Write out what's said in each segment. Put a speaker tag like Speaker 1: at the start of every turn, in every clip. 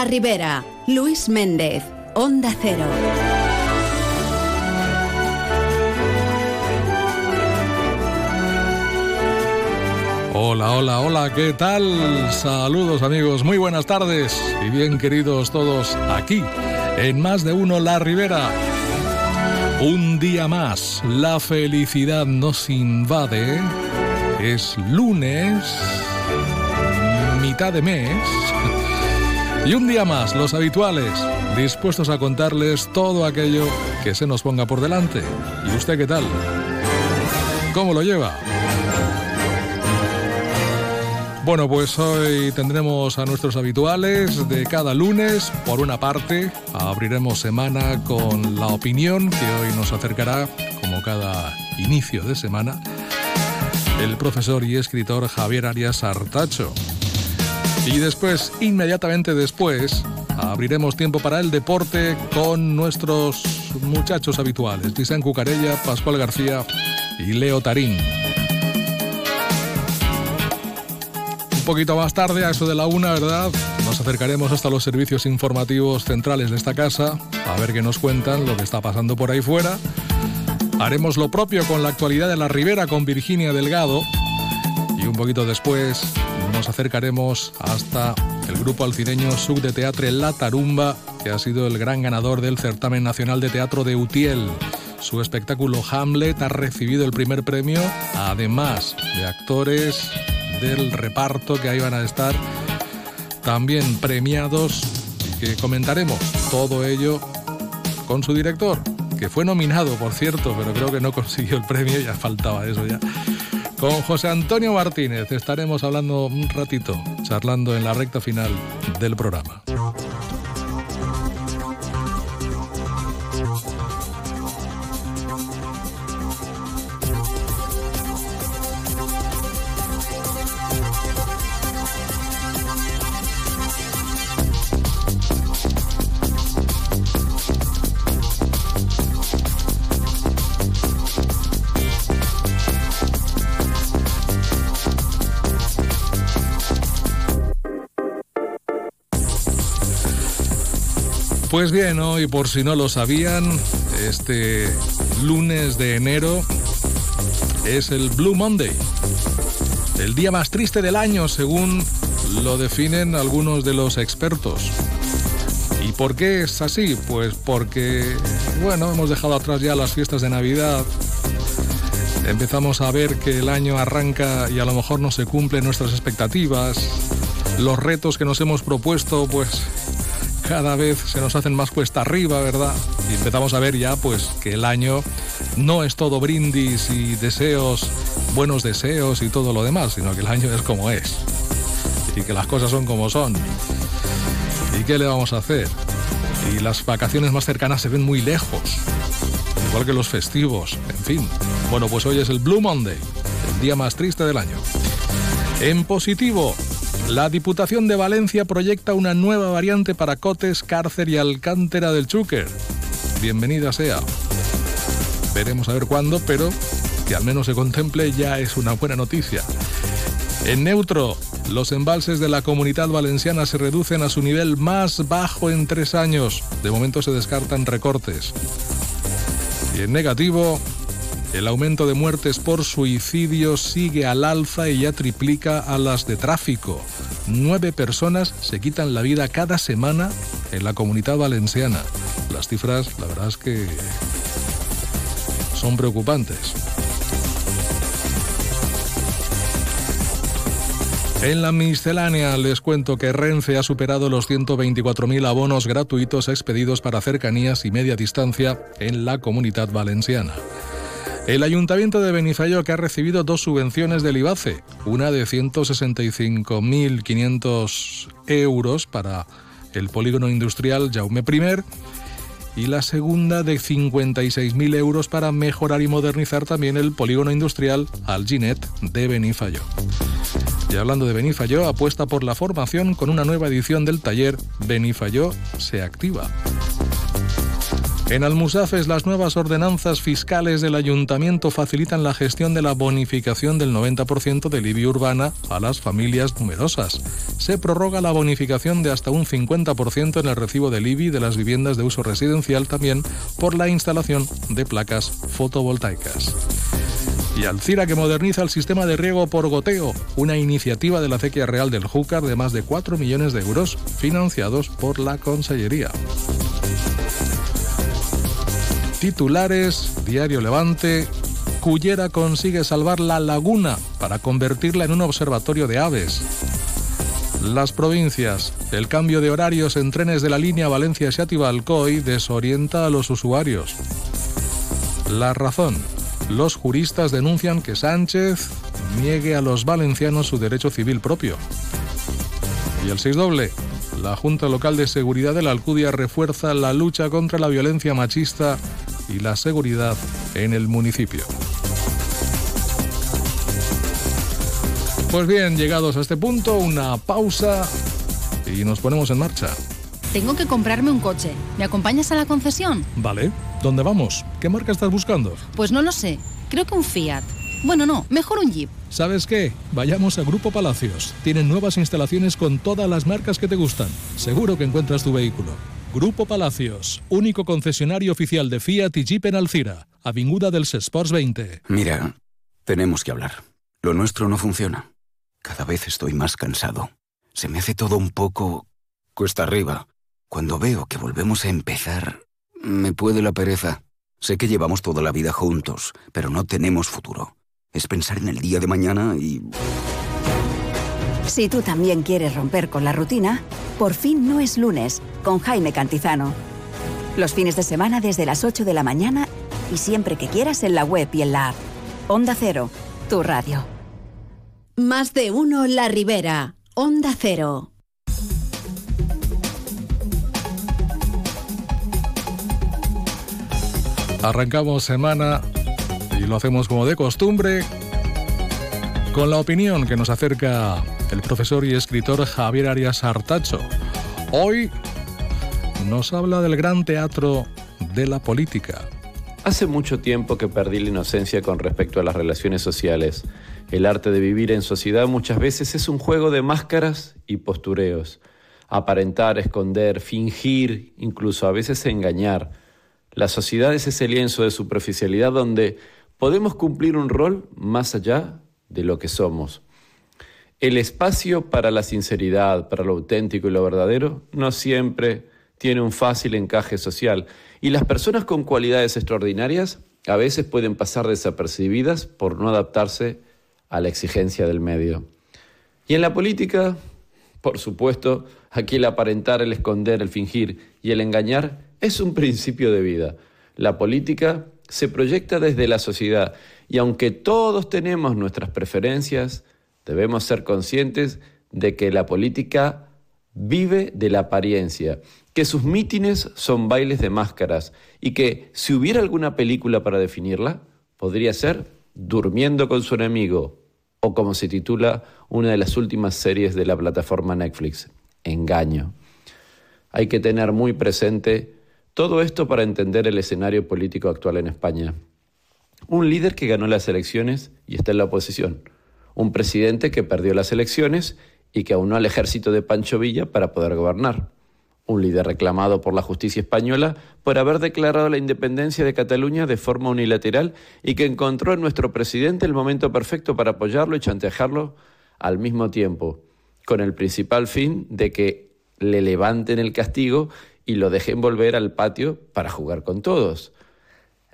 Speaker 1: La Ribera, Luis Méndez, Onda Cero.
Speaker 2: Hola, hola, hola, ¿qué tal? Saludos amigos, muy buenas tardes y bien queridos todos aquí en Más de Uno La Ribera. Un día más, la felicidad nos invade. Es lunes, mitad de mes. Y un día más, los habituales, dispuestos a contarles todo aquello que se nos ponga por delante. ¿Y usted qué tal? ¿Cómo lo lleva? Bueno, pues hoy tendremos a nuestros habituales de cada lunes. Por una parte, abriremos semana con la opinión que hoy nos acercará, como cada inicio de semana, el profesor y escritor Javier Arias Artacho. Y después, inmediatamente después, abriremos tiempo para el deporte con nuestros muchachos habituales, Vicente Cucarella, Pascual García y Leo Tarín. Un poquito más tarde, a eso de la una, ¿verdad? Nos acercaremos hasta los servicios informativos centrales de esta casa, a ver qué nos cuentan, lo que está pasando por ahí fuera. Haremos lo propio con la actualidad de la Ribera con Virginia Delgado. Y un poquito después nos acercaremos hasta el grupo alcideño Sub de Teatre La Tarumba, que ha sido el gran ganador del certamen nacional de teatro de Utiel. Su espectáculo Hamlet ha recibido el primer premio, además de actores del reparto que ahí van a estar también premiados que comentaremos todo ello con su director, que fue nominado, por cierto, pero creo que no consiguió el premio, ya faltaba eso ya. Con José Antonio Martínez estaremos hablando un ratito, charlando en la recta final del programa. Pues bien, hoy por si no lo sabían, este lunes de enero es el Blue Monday, el día más triste del año según lo definen algunos de los expertos. ¿Y por qué es así? Pues porque, bueno, hemos dejado atrás ya las fiestas de Navidad, empezamos a ver que el año arranca y a lo mejor no se cumplen nuestras expectativas, los retos que nos hemos propuesto, pues cada vez se nos hacen más cuesta arriba, ¿verdad? Y empezamos a ver ya pues que el año no es todo brindis y deseos, buenos deseos y todo lo demás, sino que el año es como es. Y que las cosas son como son. ¿Y qué le vamos a hacer? Y las vacaciones más cercanas se ven muy lejos. Igual que los festivos, en fin. Bueno, pues hoy es el Blue Monday, el día más triste del año. En positivo, la Diputación de Valencia proyecta una nueva variante para Cotes, Cárcer y Alcántara del Chúquer. Bienvenida sea. Veremos a ver cuándo, pero que al menos se contemple ya es una buena noticia. En neutro, los embalses de la comunidad valenciana se reducen a su nivel más bajo en tres años. De momento se descartan recortes. Y en negativo, el aumento de muertes por suicidio sigue al alza y ya triplica a las de tráfico. Nueve personas se quitan la vida cada semana en la comunidad valenciana. Las cifras, la verdad es que son preocupantes. En la miscelánea les cuento que Renfe ha superado los 124.000 abonos gratuitos expedidos para cercanías y media distancia en la comunidad valenciana. El Ayuntamiento de Benifayó que ha recibido dos subvenciones del IBACE, una de 165.500 euros para el polígono industrial Jaume I y la segunda de 56.000 euros para mejorar y modernizar también el polígono industrial Alginet de Benifayó. Y hablando de Benifayó, apuesta por la formación con una nueva edición del taller Benifayó se activa. En Almusafes, las nuevas ordenanzas fiscales del ayuntamiento facilitan la gestión de la bonificación del 90% del IBI urbana a las familias numerosas. Se prorroga la bonificación de hasta un 50% en el recibo del IBI de las viviendas de uso residencial también por la instalación de placas fotovoltaicas. Y Alcira que moderniza el sistema de riego por goteo, una iniciativa de la Acequia Real del Júcar de más de 4 millones de euros financiados por la Consellería. Titulares, Diario Levante, Cullera consigue salvar la laguna para convertirla en un observatorio de aves. Las provincias, el cambio de horarios en trenes de la línea Valencia-Xati-Balcoy desorienta a los usuarios. La razón, los juristas denuncian que Sánchez niegue a los valencianos su derecho civil propio. Y el 6 doble, la Junta Local de Seguridad de la Alcudia refuerza la lucha contra la violencia machista y la seguridad en el municipio. Pues bien, llegados a este punto, una pausa y nos ponemos en marcha.
Speaker 3: Tengo que comprarme un coche. ¿Me acompañas a la concesión?
Speaker 2: Vale. ¿Dónde vamos? ¿Qué marca estás buscando?
Speaker 3: Pues no lo sé. Creo que un Fiat. Bueno, no, mejor un Jeep.
Speaker 2: ¿Sabes qué? Vayamos a Grupo Palacios. Tienen nuevas instalaciones con todas las marcas que te gustan. Seguro que encuentras tu vehículo. Grupo Palacios, único concesionario oficial de Fiat y Jeep en Alcira, Avinguda del Sports 20.
Speaker 4: Mira, tenemos que hablar. Lo nuestro no funciona. Cada vez estoy más cansado. Se me hace todo un poco cuesta arriba. Cuando veo que volvemos a empezar, me puede la pereza. Sé que llevamos toda la vida juntos, pero no tenemos futuro. Es pensar en el día de mañana y...
Speaker 1: Si tú también quieres romper con la rutina, por fin no es lunes con Jaime Cantizano. Los fines de semana desde las 8 de la mañana y siempre que quieras en la web y en la app. Onda Cero, tu radio. Más de uno La Ribera. Onda Cero.
Speaker 2: Arrancamos semana y lo hacemos como de costumbre con la opinión que nos acerca el profesor y escritor Javier Arias Artacho. Hoy nos habla del gran teatro de la política.
Speaker 5: Hace mucho tiempo que perdí la inocencia con respecto a las relaciones sociales. El arte de vivir en sociedad muchas veces es un juego de máscaras y postureos. Aparentar, esconder, fingir, incluso a veces engañar. La sociedad es ese lienzo de superficialidad donde podemos cumplir un rol más allá de lo que somos. El espacio para la sinceridad, para lo auténtico y lo verdadero, no siempre tiene un fácil encaje social y las personas con cualidades extraordinarias a veces pueden pasar desapercibidas por no adaptarse a la exigencia del medio. Y en la política, por supuesto, aquí el aparentar, el esconder, el fingir y el engañar es un principio de vida. La política se proyecta desde la sociedad y aunque todos tenemos nuestras preferencias, Debemos ser conscientes de que la política vive de la apariencia, que sus mítines son bailes de máscaras y que si hubiera alguna película para definirla, podría ser Durmiendo con su enemigo o como se titula una de las últimas series de la plataforma Netflix, Engaño. Hay que tener muy presente todo esto para entender el escenario político actual en España. Un líder que ganó las elecciones y está en la oposición un presidente que perdió las elecciones y que aunó al ejército de Pancho Villa para poder gobernar. Un líder reclamado por la justicia española por haber declarado la independencia de Cataluña de forma unilateral y que encontró en nuestro presidente el momento perfecto para apoyarlo y chantajearlo al mismo tiempo, con el principal fin de que le levanten el castigo y lo dejen volver al patio para jugar con todos.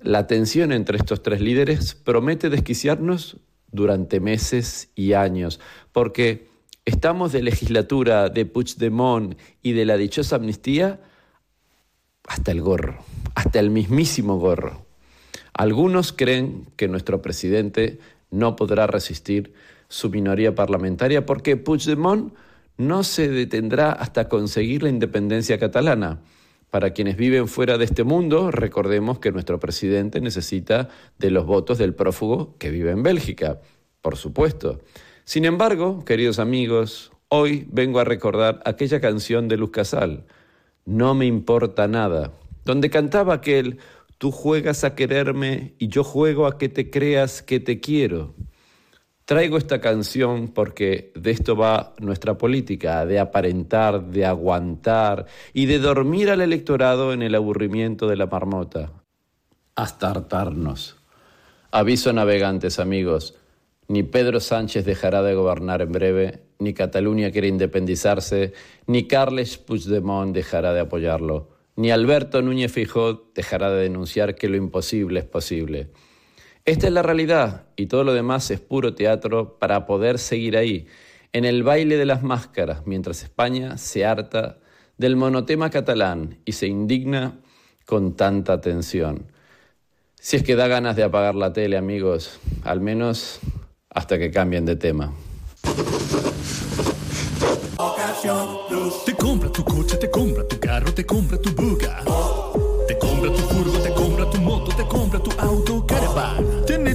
Speaker 5: La tensión entre estos tres líderes promete desquiciarnos durante meses y años, porque estamos de legislatura de Puigdemont y de la dichosa amnistía hasta el gorro, hasta el mismísimo gorro. Algunos creen que nuestro presidente no podrá resistir su minoría parlamentaria porque Puigdemont no se detendrá hasta conseguir la independencia catalana. Para quienes viven fuera de este mundo, recordemos que nuestro presidente necesita de los votos del prófugo que vive en Bélgica, por supuesto. Sin embargo, queridos amigos, hoy vengo a recordar aquella canción de Luz Casal, No me importa nada, donde cantaba aquel, tú juegas a quererme y yo juego a que te creas que te quiero. Traigo esta canción porque de esto va nuestra política, de aparentar, de aguantar y de dormir al electorado en el aburrimiento de la marmota, hasta hartarnos. Aviso navegantes, amigos, ni Pedro Sánchez dejará de gobernar en breve, ni Cataluña quiere independizarse, ni Carles Puigdemont dejará de apoyarlo, ni Alberto Núñez Fijó dejará de denunciar que lo imposible es posible. Esta es la realidad y todo lo demás es puro teatro para poder seguir ahí, en el baile de las máscaras, mientras España se harta del monotema catalán y se indigna con tanta tensión. Si es que da ganas de apagar la tele, amigos, al menos hasta que cambien de tema.
Speaker 6: Te tu coche, te tu carro, te tu buga.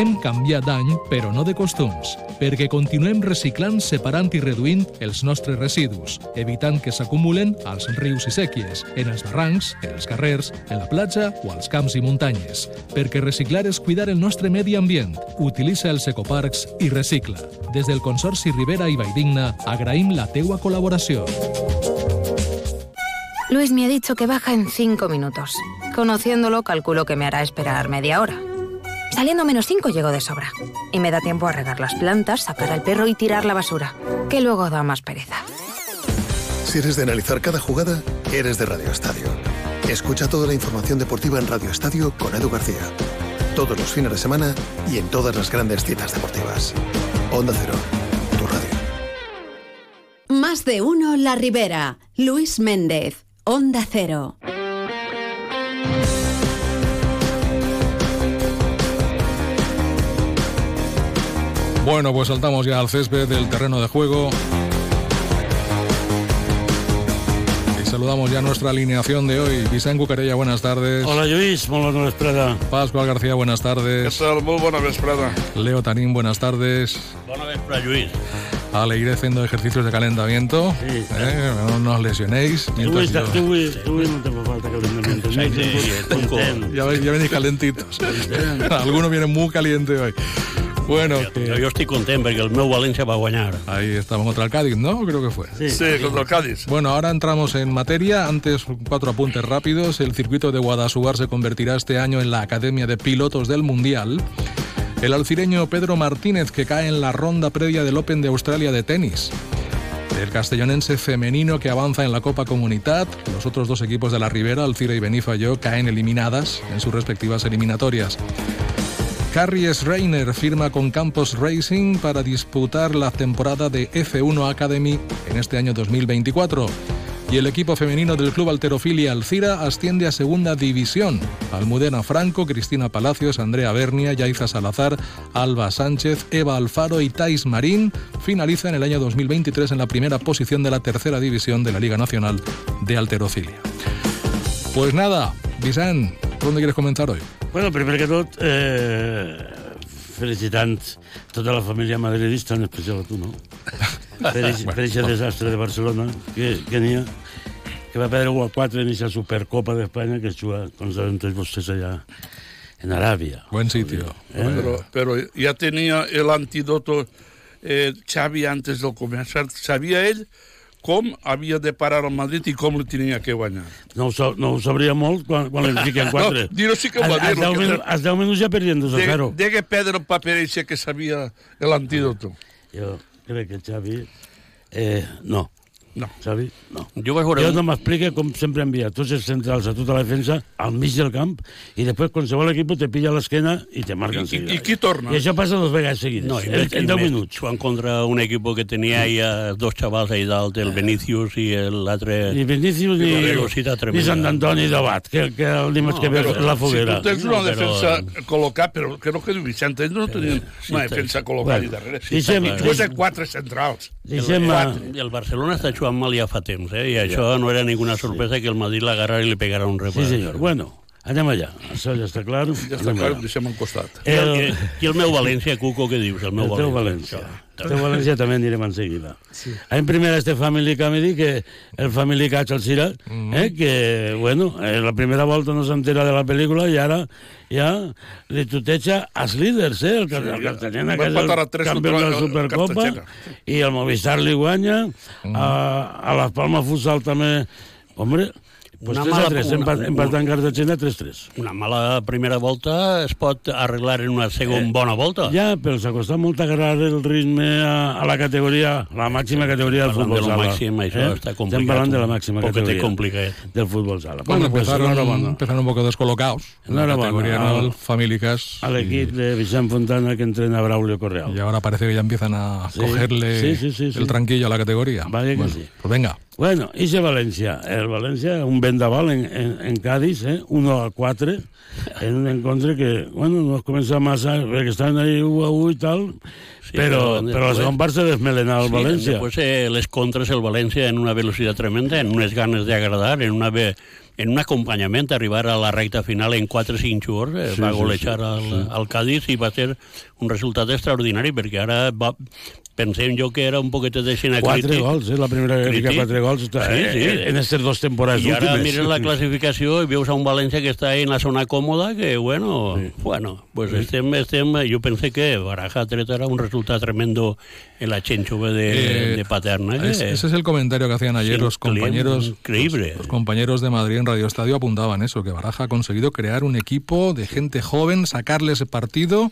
Speaker 2: Hem canviat d'any, però no de costums, perquè continuem reciclant, separant i reduint els nostres residus, evitant que s'acumulen als rius i sèquies, en els barrancs, en els carrers, en la platja o als camps i muntanyes. Perquè reciclar és cuidar el nostre medi ambient. Utilitza els ecoparcs i recicla. Des del Consorci Rivera i Valldigna agraïm la teua col·laboració.
Speaker 7: Luis me ha dicho que baja en cinco minutos. Conociéndolo, calculo que me hará esperar media hora. Saliendo menos cinco llego de sobra. Y me da tiempo a regar las plantas, sacar al perro y tirar la basura, que luego da más pereza.
Speaker 8: Si eres de analizar cada jugada, eres de Radio Estadio. Escucha toda la información deportiva en Radio Estadio con Edu García. Todos los fines de semana y en todas las grandes citas deportivas. Onda Cero, tu radio.
Speaker 9: Más de uno La Ribera. Luis Méndez, Onda Cero.
Speaker 2: Bueno, pues saltamos ya al césped del terreno de juego. Y saludamos ya nuestra alineación de hoy. Vicent Cucarella, buenas tardes.
Speaker 10: Hola Lluís, molt bona vesprada.
Speaker 2: Pascual García, buenas tardes.
Speaker 11: Què tal? Molt bona vesprada.
Speaker 2: Leo Tanín, buenas tardes.
Speaker 10: Bona vesprada, Lluís.
Speaker 2: Ale, iré haciendo ejercicios de calentamiento.
Speaker 10: Sí,
Speaker 2: ¿eh? No nos lesionéis. Mientras
Speaker 10: avui,
Speaker 2: yo-
Speaker 10: tu avui no te fa falta calentamiento.
Speaker 2: Sí, sí. Ya, ya venís calentitos. Algunos vienen muy caliente hoy. Bueno, que-
Speaker 12: Jo estic content perquè el meu València va guanyar.
Speaker 2: ahí estamos contra el Cádiz, ¿no? Creo que fue.
Speaker 11: Sí, contra el Cádiz.
Speaker 2: Bueno, ahora entramos en materia. Antes, cuatro apuntes rápidos. El circuito de Guadasuar se convertirá este año en la Academia de Pilotos del Mundial. El alcireño Pedro Martínez, que cae en la ronda previa del Open de Australia de tenis. El castellonense femenino que avanza en la Copa Comunidad. Los otros dos equipos de la Ribera, Alcira y Benifayó, caen eliminadas en sus respectivas eliminatorias. Carrie Reiner firma con Campos Racing para disputar la temporada de F1 Academy en este año 2024. Y el equipo femenino del Club Alterofilia Alcira asciende a Segunda División. Almudena Franco, Cristina Palacios, Andrea Bernia, Yaiza Salazar, Alba Sánchez, Eva Alfaro y Tais Marín finalizan el año 2023 en la primera posición de la Tercera División de la Liga Nacional de Alterofilia. Pues nada, Vicent, ¿por dónde quieres comenzar hoy?
Speaker 10: Bueno, primer que tot, eh, felicitant tota la família madridista, en especial a tu, no? Per aquest
Speaker 2: Bueno,
Speaker 10: desastre de Barcelona, que, que n'hi ha, que va perdre 1 a 4 en aquesta Supercopa d'Espanya que es juga, com saben tots vostès, allà en Aràbia.
Speaker 2: Buen sitio.
Speaker 11: Pero, pero ya tenía el antídoto eh, Xavi antes de comenzar. Sabía él com havia de parar el Madrid i com li tenia que guanyar.
Speaker 10: No ho, no ho sabria molt quan, quan li fiquen 4.
Speaker 11: No, dir-ho sí que ho va dir,
Speaker 10: Als 10,
Speaker 11: que-
Speaker 10: minuts, als 10 minuts ja perdien 2 a 0.
Speaker 11: De, degue perdre el paper que sabia el antídoto.
Speaker 10: Jo crec que Xavi... Eh, no.
Speaker 11: No.
Speaker 10: Xavi, no.
Speaker 12: Jo vaig veure...
Speaker 10: Jo no m'explica com sempre envia tots els centrals a tota la defensa al mig del camp i després qualsevol equip te pilla a l'esquena i te marca
Speaker 11: I,
Speaker 10: enseguida.
Speaker 11: I qui torna?
Speaker 10: I això passa dos vegades seguides,
Speaker 12: No, i
Speaker 10: en, en
Speaker 12: i
Speaker 10: 10
Speaker 12: més,
Speaker 10: minuts.
Speaker 12: Jugant contra un equip que tenia ja dos xavals ahí dalt, el Benicius i l'altre...
Speaker 10: Ni,
Speaker 12: Una velocitat
Speaker 10: ni
Speaker 12: tremenda.
Speaker 10: Sant Antoni d'Abat, que, que el dimarts
Speaker 12: No,
Speaker 10: que ve
Speaker 12: però-
Speaker 10: la
Speaker 11: Si
Speaker 10: foguera.
Speaker 11: tu tens una
Speaker 12: No, però-
Speaker 11: defensa col·locada, però que diu Vicente, ells no tenien una defensa col·locada
Speaker 10: Bueno,
Speaker 11: i darrere.
Speaker 10: sí, sí,
Speaker 11: de quatre centrals.
Speaker 10: Deixem,
Speaker 12: El, el Barcelona està jugant mal ja fa temps, eh? i això no era ninguna sorpresa que el Madrid l'agarrara i li pegara un
Speaker 10: Sí,
Speaker 12: repàs.
Speaker 10: senyor. Bueno, Anem allà, això ja està clar.
Speaker 11: Ja està clar, ho deixem al costat.
Speaker 12: I el, I el meu València, Cuco, què dius? El meu
Speaker 10: el
Speaker 12: València.
Speaker 10: València. Teu València també anirem enseguida. Sí. En primera este Family Comedy, que el Family Catch al Cira,
Speaker 11: Mm.
Speaker 10: eh, que, bueno, eh, la primera volta no s'entera de la pel·lícula i ara ja li tuteja als líders, eh? El, sí, el Cartagena, que és el campió de la Supercopa, i el Movistar li guanya,
Speaker 11: Mm.
Speaker 10: a, a Las Palmas Futsal també... Hombre, pues
Speaker 12: Una
Speaker 10: 3
Speaker 12: mala-
Speaker 10: a 3,
Speaker 12: una-
Speaker 10: empat, empatant Cartagena 3-3.
Speaker 12: Una mala primera volta es pot arreglar en una segona
Speaker 10: Eh,
Speaker 12: bona volta.
Speaker 10: Ja, però s'ha costat molt agarrar el ritme a, a la categoria, la màxima categoria del futbol
Speaker 12: de
Speaker 10: sala.
Speaker 12: màxim, això està complicat,
Speaker 10: Estem parlant de la màxima categoria
Speaker 12: complicat.
Speaker 10: del futbol sala.
Speaker 2: Bueno,
Speaker 10: pues,
Speaker 2: empezaron,
Speaker 10: enhorabona.
Speaker 2: empezaron un poco descolocados. En la categoría ¿no?
Speaker 10: al-
Speaker 2: el Family Cash.
Speaker 10: Al equip de Vicent Fontana que entrena a Braulio Correal.
Speaker 2: Y ahora parece que ya empiezan a
Speaker 10: Sí,
Speaker 2: cogerle
Speaker 10: sí, sí, sí, sí.
Speaker 2: el tranquillo a la categoría.
Speaker 10: Vaya que
Speaker 2: Bueno,
Speaker 10: sí.
Speaker 2: Pues venga.
Speaker 10: Bueno, i de València. El València, un vendaval en, en, en Cádiz, eh? 1 a 4, en un encontre que, bueno, no es comença massa, perquè estaven ahí 1 a 1 i tal,
Speaker 12: Sí,
Speaker 10: però,
Speaker 12: però
Speaker 10: però la segona part se desmelenava el
Speaker 12: Sí,
Speaker 10: València.
Speaker 12: Después eh, les contras el València en una velocitat tremenda, en unes ganes d'agradar, en una ve- en un acompanyament, arribar a la recta final en 4-5 jugadors, eh,
Speaker 10: Sí,
Speaker 12: va
Speaker 10: sí,
Speaker 12: golejar
Speaker 10: sí,
Speaker 12: al,
Speaker 10: sí.
Speaker 12: al Cádiz i va ser un resultat extraordinari, perquè ara va, pensem jo que era un poquet de xena
Speaker 10: Quatre
Speaker 12: crític.
Speaker 10: gols, eh? La primera que fica
Speaker 12: Crític.
Speaker 10: quatre gols està,
Speaker 12: Sí,
Speaker 10: eh,
Speaker 12: sí.
Speaker 10: en aquestes dues temporades
Speaker 12: I ara
Speaker 10: últimes.
Speaker 12: mires la classificació i veus a un València que està en la zona còmoda, que, bueno,
Speaker 10: Sí.
Speaker 12: bueno pues estem, estem, jo pensé que Baraja tret ara un resultat tremendo la xenxove de,
Speaker 2: Eh,
Speaker 12: de Paterna.
Speaker 2: Es- ese es el comentario que hacían ayer
Speaker 12: Sí,
Speaker 2: los compañeros.
Speaker 12: increíble.
Speaker 2: Los, los compañeros de Madrid en Radio Estadio apuntaban eso, que Baraja ha conseguido crear un equipo de gente joven, sacarle ese partido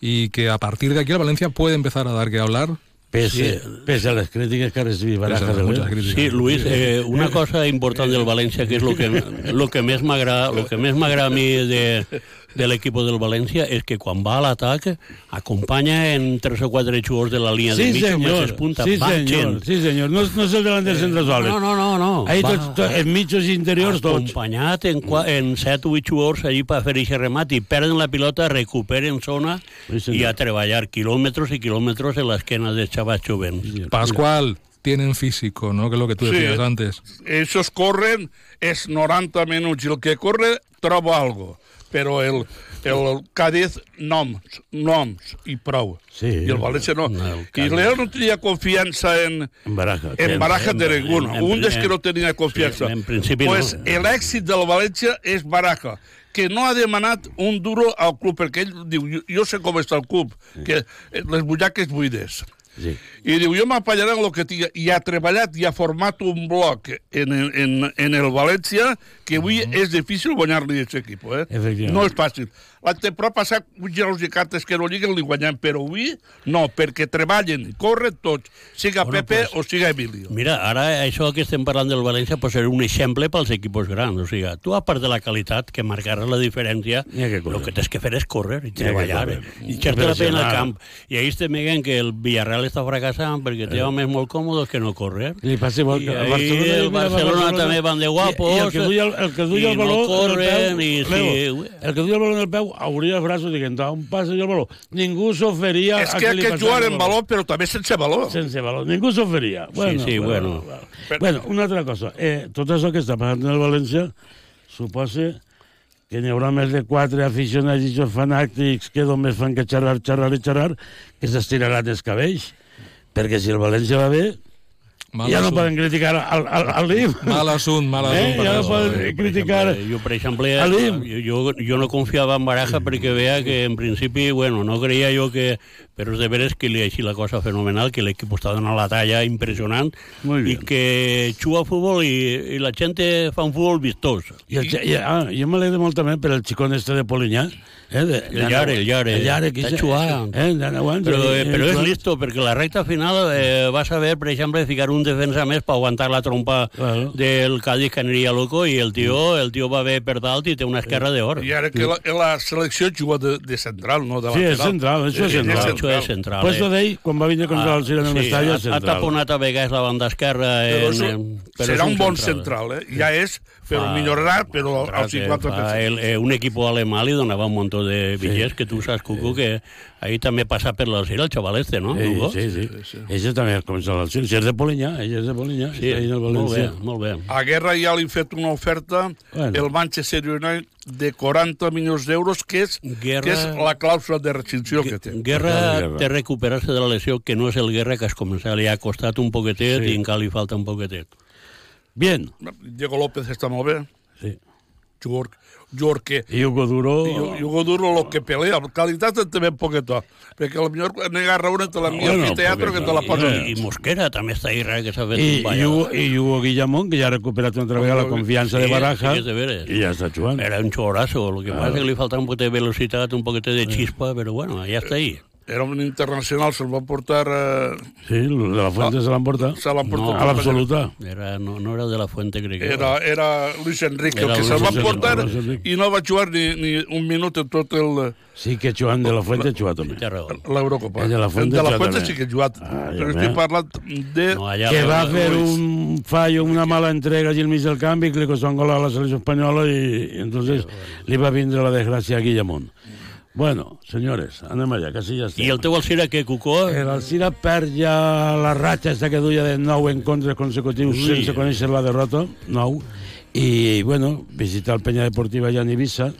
Speaker 2: y que a partir de aquí el Valencia puede empezar a dar que hablar.
Speaker 10: Pese, pese a les crítiques que ha recibit Baraja.
Speaker 2: Críticas.
Speaker 12: Sí, Luis, eh, una cosa important del València, que el que, lo que més m'agrada lo que més m'agrada a mi de, de l'equip del València és que quan va a l'atac acompanya en tres o quatre jugadors de la línia de
Speaker 10: Sí,
Speaker 12: mig o més
Speaker 10: señor.
Speaker 12: despunta.
Speaker 10: Sí,
Speaker 12: va
Speaker 10: señor. Sí, señor. No, no és el delanter centre soles.
Speaker 12: No, no, no, no.
Speaker 10: Ahí
Speaker 12: Va-
Speaker 10: tots, tots, en mitjos interiors, tots.
Speaker 12: acompanyat en, qua- en 7 o 8 jugadors allí per fer aquest remat i perden la pilota, recuperen zona
Speaker 10: Sí, senyor.
Speaker 12: i a treballar quilòmetres i quilòmetres en l'esquena dels xavals jovents.
Speaker 2: Pascual, tienen físico, ¿no? Que es lo que tú
Speaker 11: Sí.
Speaker 2: decías antes.
Speaker 11: Esos corren, és 90 minuts, i el que corre troba algo. Però el, el Cádiz, noms, noms, i prou.
Speaker 10: Sí.
Speaker 11: I el València no.
Speaker 12: El
Speaker 11: I. Leo no tenia confiança en,
Speaker 10: En Baraja.
Speaker 11: en Baraja de
Speaker 12: en-
Speaker 11: ninguno.
Speaker 12: en-
Speaker 11: Un dels
Speaker 12: en-
Speaker 11: que no tenia confiança.
Speaker 12: sí, en principi
Speaker 11: pues
Speaker 12: no.
Speaker 11: l'èxit del València és Baraja que no ha demanat un duro al club, perquè ell diu, jo, jo sé com està el club, que eh, les butxaques buides.
Speaker 10: Sí.
Speaker 11: I diu, jo m'apallaré el que tinc. I ha treballat i ha format un bloc en, en, en el València que avui uh -huh. és difícil guanyar-li aquest equip. Eh? No és fàcil. La temporada passada, uns i cartes que no lliguen, li guanyem, però avui no, perquè treballen i corren tots, siga
Speaker 12: Bueno,
Speaker 11: Pepe
Speaker 12: pues,
Speaker 11: o siga Emilio.
Speaker 12: Mira, ara això que estem parlant del València pot ser un exemple pels equips grans. O sigui, tu, a part de la qualitat, que marcarà la diferència,
Speaker 10: que córrer.
Speaker 12: el que tens que fer és córrer i treballar.
Speaker 10: córrer.
Speaker 12: eh? I echar-te la pena al camp. I ahí estem veient que el Villarreal està fracassant perquè té homes molt còmodes que no corren.
Speaker 10: Li passa igual
Speaker 12: I
Speaker 10: que Barcelona.
Speaker 12: el Barcelona també van de guapos,
Speaker 10: I, i el que duia el, el, que duia
Speaker 12: i
Speaker 10: el
Speaker 12: no
Speaker 10: baló
Speaker 12: corren,
Speaker 10: en el peu,
Speaker 12: i sí,
Speaker 10: el que duia el baló en el peu obria els braços dient, da un pas i el baló. Ningú s'oferia
Speaker 11: És
Speaker 10: a
Speaker 11: que
Speaker 10: li
Speaker 11: aquest
Speaker 10: el
Speaker 11: en valor, però també sense valor.
Speaker 10: Sense valor. Ningú s'oferia. Bueno,
Speaker 12: sí, bueno.
Speaker 10: Bueno, bueno, una altra cosa. Eh, tot això que està passant en el València suposa que n'hi haurà més de quatre aficionats i fanàtics que només fan que xerrar, xerrar i xerrar, que s'estiraran els cabells. Perquè si el València va bé,
Speaker 2: Mal
Speaker 10: ja no poden criticar al, al, al LIM.
Speaker 2: Mal asunto, mal
Speaker 10: Eh,
Speaker 2: asunto.
Speaker 10: ja no poden criticar...
Speaker 12: Jo, per exemple,
Speaker 10: Alim.
Speaker 12: jo, jo no confiava en Baraja perquè veia que en principi, bueno, no creia jo que... Però és de veres que li ha així la cosa fenomenal, que l'equip està donant la talla impressionant i que juga a futbol i, i la gent fa un futbol vistós.
Speaker 10: I el, i, ah, jo m'alegro molt també per el xicón este de Polinyà. Eh, de,
Speaker 12: El Llare, el Llare.
Speaker 10: El Llare, que
Speaker 12: Està
Speaker 10: és-
Speaker 12: jugant.
Speaker 10: Eh, anys,
Speaker 12: Però,
Speaker 10: eh,
Speaker 12: eh, però és listo, perquè la recta final eh, va saber, per exemple, ficar un defensa més per aguantar la trompa
Speaker 10: Claro.
Speaker 12: del Cádiz que aniria loco i el tio, el tio va bé per dalt i té una esquerra d'or.
Speaker 11: I ara que la, la selecció juga de, de central, no de
Speaker 10: Sí,
Speaker 11: lateral.
Speaker 10: és central, això és central.
Speaker 12: Això és central.
Speaker 10: Pues
Speaker 12: eh?
Speaker 10: lo d'ell, quan va venir contra el Girona
Speaker 12: sí,
Speaker 10: Mestalla,
Speaker 12: ha,
Speaker 10: és
Speaker 12: ha
Speaker 10: central.
Speaker 12: taponat a vegades la banda esquerra.
Speaker 11: Però
Speaker 12: En, en, però
Speaker 11: serà
Speaker 12: és
Speaker 11: un bon central, eh? Ja és, però
Speaker 12: Fa-
Speaker 11: millorarà, però al
Speaker 12: que
Speaker 11: 50%.
Speaker 12: fa el, eh, un equip alemà li donava un munt de bitllets, que tu saps, Cucu, que ahí també passa per la el xaval este, no?
Speaker 10: Eh,
Speaker 12: Hugo?
Speaker 10: sí, sí, sí. Ell també ha començat al Girona. Si és de Polinyà, ell és de Polinyà.
Speaker 12: Sí,
Speaker 10: en el
Speaker 12: molt bé,
Speaker 10: València.
Speaker 12: molt bé.
Speaker 11: A Guerra ja li han fet una oferta,
Speaker 10: Bueno.
Speaker 11: el Manchester United de 40 milions d'euros, que, és,
Speaker 12: Guerra-
Speaker 11: que és la clàusula de rescissió que té.
Speaker 12: Guerra té recuperar-se de la lesió, que no és el Guerra que has començat. Li ha costat un poquetet
Speaker 10: Sí.
Speaker 12: i encara li falta un poquetet.
Speaker 10: Bien.
Speaker 11: Diego López està molt bé.
Speaker 10: Sí.
Speaker 11: Jugador, jugador que...
Speaker 10: I Hugo Duro...
Speaker 11: I Hugo Duro lo que pelea. Qualitat en ben poquetó. Perquè a lo millor ne agarra una te la envia
Speaker 10: Bueno,
Speaker 11: al teatre que te la posa.
Speaker 12: I, I Mosquera també està ahí, que s'ha fet
Speaker 10: I,
Speaker 12: un
Speaker 10: i, Hugo, I Hugo Guillamón, que ja ha recuperat una altra vegada la confiança de Baraja,
Speaker 12: Sí, de veres.
Speaker 10: i ja està jugant.
Speaker 12: Era un xorazo, el que
Speaker 10: Claro.
Speaker 12: passa que li falta un poquet de velocitat, un poquet de xispa, però bueno, ja està ahí.
Speaker 11: Era un internacional, se'l va portar... Eh,
Speaker 10: Sí, de la Fuente se l'han portat.
Speaker 11: Se l'han portat.
Speaker 10: A l'absoluta.
Speaker 12: Era, no, no era de la Fuente, crec que
Speaker 11: era, era Luis Enrique,
Speaker 12: Era
Speaker 11: el que se'l van portar i no va jugar ni, ni un minut en tot el...
Speaker 10: Sí que Joan de la Fuente ha jugat també.
Speaker 11: L'Eurocopa.
Speaker 10: El de la Fuente
Speaker 11: de la Fuente sí que ha jugat.
Speaker 10: Ah,
Speaker 11: però estic parlant de...
Speaker 12: No, allà
Speaker 10: Que va fer un fallo, una mala entrega allí al mig del canvi, que li costó un gol a la selecció espanyola i, i entonces li va vindre la desgràcia a Guillamón. Bueno, senyores, anem allà, que sí ja estem.
Speaker 12: I el teu Alcira, què, Cucó?
Speaker 10: El Alcira perd ja la ratxa esta que duia de nou encontres consecutius
Speaker 12: Ui.
Speaker 10: sense conèixer la derrota, nou, i, bueno, visitar el Penya Deportiva ja en Ibiza,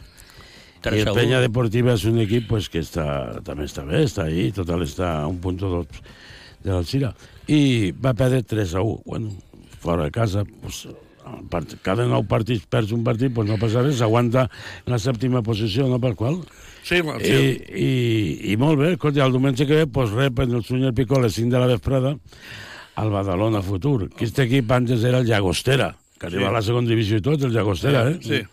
Speaker 12: Tres
Speaker 10: i el. Penya Deportiva és un equip pues, que està, també està bé, està ahí, total està a un punt dos de l'Alcira. I va perdre 3 a 1. Bueno, fora de casa, pues, cada nou partits perds un partit, pues no passa res, s'aguanta en la sèptima posició, no per qual?
Speaker 11: Sí,
Speaker 10: I,
Speaker 11: sí.
Speaker 10: i, i molt bé, escolta, el diumenge que ve pues, rep en el Sunyer Picó a les 5 de la vesprada al Badalona Futur. Aquest equip antes era el Llagostera, que arriba
Speaker 11: Sí.
Speaker 10: a la segona divisió i tot, el Llagostera, eh?
Speaker 11: Sí.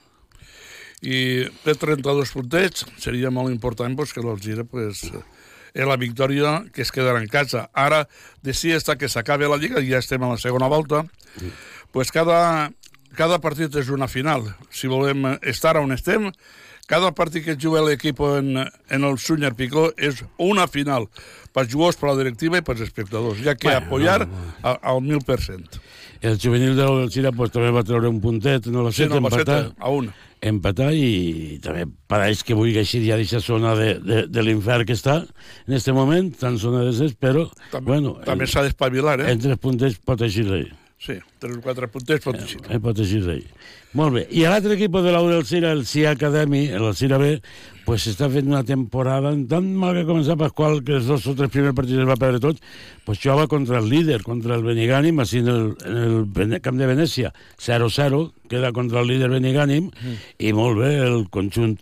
Speaker 11: I té 32 puntets, seria molt important pues, que l'Algira pues, és la victòria que es quedarà en casa. Ara, de si està que s'acabi la Lliga, ja estem a la segona volta, pues cada, cada partit és una final. Si volem estar on estem, cada partit que juga l'equip en, en el Sunyer Picó és una final pels jugadors, per la directiva i pels espectadors. Ja que
Speaker 10: Bueno,
Speaker 11: apoyar
Speaker 10: no,
Speaker 11: a- al 1.000%.
Speaker 10: El juvenil de l'Alcira pues, també va treure un puntet, no la
Speaker 11: Sí,
Speaker 10: set,
Speaker 11: no,
Speaker 10: empatar,
Speaker 11: set a un.
Speaker 10: empatar i també pareix que vulgui eixir ja d'aquesta zona de, de, de l'infern que està en este moment, tan zona de ses, però
Speaker 11: També,
Speaker 10: bueno,
Speaker 11: també s'ha d'espavilar, eh?
Speaker 10: en tres puntets pot eixir d'ahí.
Speaker 11: Sí, tres o quatre puntets pot eixir.
Speaker 10: Eh, pot eixir d'ahí. Molt bé. I l'altre equip de l'Alcira, el CIA Academy, l'Alcira B, pues està fent una temporada tan mal que començar Pasqual, que els dos o tres primers partits els va perdre tots, pues jugava contra el líder, contra el Benigànim, així en el, en el camp de Venècia, 0-0, queda contra el líder Benigànim,
Speaker 12: Mm.
Speaker 10: i molt bé el conjunt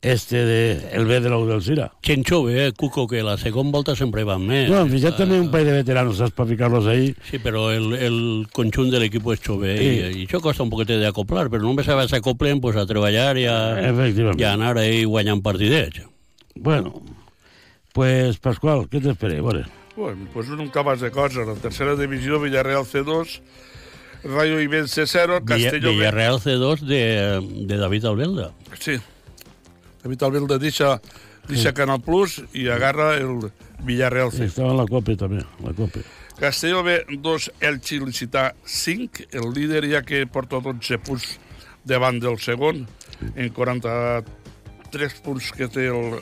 Speaker 10: este de el B de l'Alcira.
Speaker 12: Chencho bé, Cuco, que la segona volta sempre van més.
Speaker 10: No, han fixat també un parell de veteranos, saps, per ficar-los ahí.
Speaker 12: Sí, però el, el conjunt de l'equip és xové
Speaker 10: Sí.
Speaker 12: i, i això costa un poquet d'acoplar, però només a s'acoplen pues, a treballar i a, i a anar ahí guanyant partidets.
Speaker 10: Bueno, pues, Pasqual, què t'esperé? A veure.
Speaker 11: Bueno, pues un cabàs de coses. La tercera divisió, Villarreal C2, Rayo Ibense 0,
Speaker 12: Villa,
Speaker 11: Castelló.
Speaker 12: Villarreal C2 de, de David Albelda.
Speaker 11: Sí. David Albelda deixa, deixa Canal Plus i agarra el Villarreal C.
Speaker 10: Estava en la Copa també, la Copa.
Speaker 11: Castelló B 2, Elche Licità 5, el líder ja que porta 12 punts davant del segon, en 43 punts que té el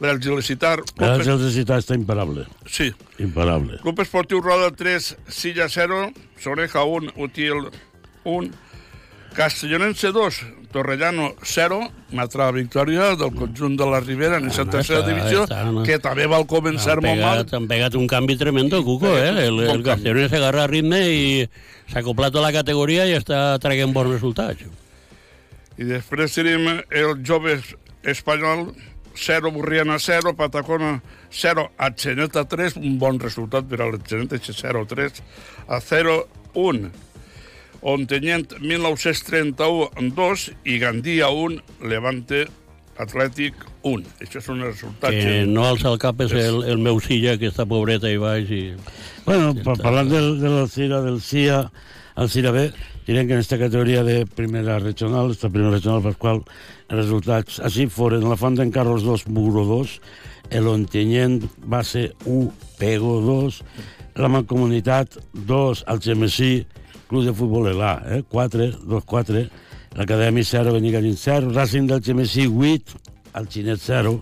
Speaker 11: l'Elche Licità.
Speaker 10: Ara el Celta està imparable.
Speaker 11: Sí.
Speaker 10: Imparable.
Speaker 11: Club Esportiu Roda 3, Silla 0, Soreja 1, Utiel 1, Castellonense 2, Torrellano 0, una altra victòria del conjunt de la Ribera en aquesta tercera
Speaker 12: està-
Speaker 11: divisió,
Speaker 12: està, no?
Speaker 11: que també va començar
Speaker 12: han
Speaker 11: molt mal.
Speaker 12: pegat, han pegat un canvi tremendo, Cuco, eh? El, el Castellón s'agarra a ritme i s'ha acoplat a la categoria i està traient bons resultats.
Speaker 11: I després tenim el jove espanyol 0, Burriana 0, Patacona 0, Atxeneta 3, un bon resultat per a l'Atxeneta, 0-3, a 0-1. Ontenyent 1931 2 i Gandia 1, Levante Atlètic 1. Això és un resultat.
Speaker 12: Que no alça el cap és el, el meu silla, que està pobreta i baix. I...
Speaker 10: Bueno, pa- parlant del, de la Cira, del CIA, al Cira B, direm que en esta categoria de primera regional, esta primera regional Pasqual, els resultats així foren la Font d'en Carlos 2, Muro 2, el Ontinyent va ser 1, Pego 2, la Mancomunitat 2, el Gemesí, Club de Futbol Elà, eh? 4, 2, 4, l'Acadèmia 0, Benigarín 0, Racing del Gemesí 8, el Xinet 0,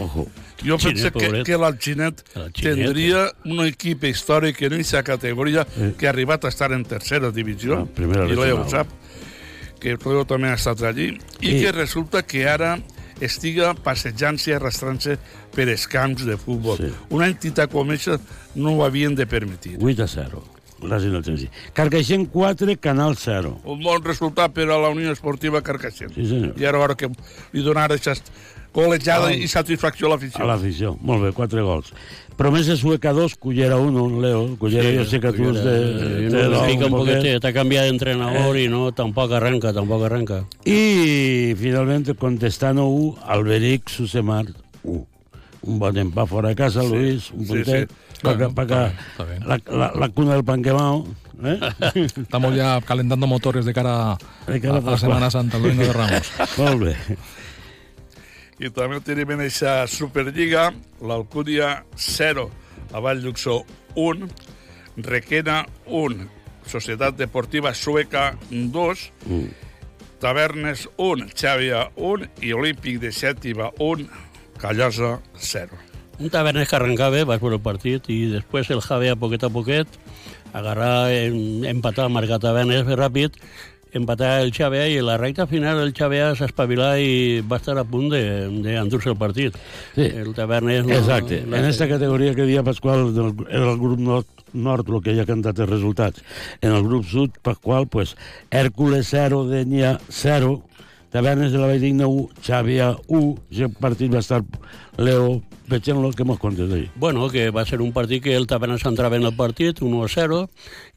Speaker 10: ojo.
Speaker 11: Jo penso que, que l'Alginet tindria un equip històric en aquesta categoria que ha arribat a estar en tercera divisió,
Speaker 10: Ah, primera
Speaker 11: i
Speaker 10: regional.
Speaker 11: sap, que Toledo també ha estat allí, i
Speaker 10: Sí.
Speaker 11: que resulta que ara estiga passejant-se i arrastrant-se per els camps de futbol.
Speaker 10: Sí.
Speaker 11: Una entitat com aquesta no ho havien de permetir.
Speaker 10: 8 a 0. Racing del Tennessee. Carcaixent 4, Canal 0.
Speaker 11: Un bon resultat per a la Unió Esportiva Carcaixent.
Speaker 10: Sí, senyor.
Speaker 11: I ara, ara que li donarà aquesta col·legiada i satisfacció a
Speaker 10: A
Speaker 11: l'afició.
Speaker 10: l'afició. Molt bé, 4 gols. Promesa sueca 2, Cullera 1, Leo. Cullera, jo sé que tu és de...
Speaker 12: Eh,
Speaker 10: te
Speaker 12: no, un
Speaker 10: poquet.
Speaker 12: poquete, está cambiado de entrenador
Speaker 10: Eh.
Speaker 12: y no, tampoco arranca, tampoco arranca.
Speaker 10: I finalment Contestano 1, Alberic Susemar 1. Un bon empat fora de casa,
Speaker 2: Sí,
Speaker 10: Luis, un
Speaker 2: sí,
Speaker 10: puntet,
Speaker 2: sí.
Speaker 10: Para,
Speaker 2: Bueno,
Speaker 10: para
Speaker 2: está bien, está bien.
Speaker 10: la, la, la cuna del pan quemado. ¿eh?
Speaker 2: Estamos ya calentando motores de cara,
Speaker 10: De cara
Speaker 2: a,
Speaker 10: a
Speaker 2: a
Speaker 10: Pascua.
Speaker 2: Semana Santa, el de Ramos.
Speaker 10: Molt bé.
Speaker 11: I també tenim en aquesta Superliga l'Alcúdia 0, la Vall Luxor 1, Requena 1, Societat Deportiva Sueca 2,
Speaker 10: Mm.
Speaker 11: Tavernes 1, Xàbia 1 i Olímpic de Xètiva 1, Callosa 0.
Speaker 12: Un Tabernes que arrancaba bé, vas por el partido y después el Javea poquet a poquet, agarrar, en, empatar, marcar Tabernes ràpid, empatar el Xavea i la recta final el Xavea s'espavilà i va estar a punt de, de endur-se el partit.
Speaker 10: Sí.
Speaker 12: El Tavernes... No,
Speaker 10: Exacte.
Speaker 12: no-
Speaker 10: En esta categoria que dia Pasqual del, era el grup nord, nord el que ja ha cantat els resultats. En el grup sud, Pasqual, pues, Hèrcules 0, Denya 0, Tavernes de la Valldigna 1, Xàbia 1, aquest partit va estar Leo Pechenlo, que mos contes d'ahir.
Speaker 12: Bueno, que va ser un partit que el Tavernes entrava en el partit, 1-0,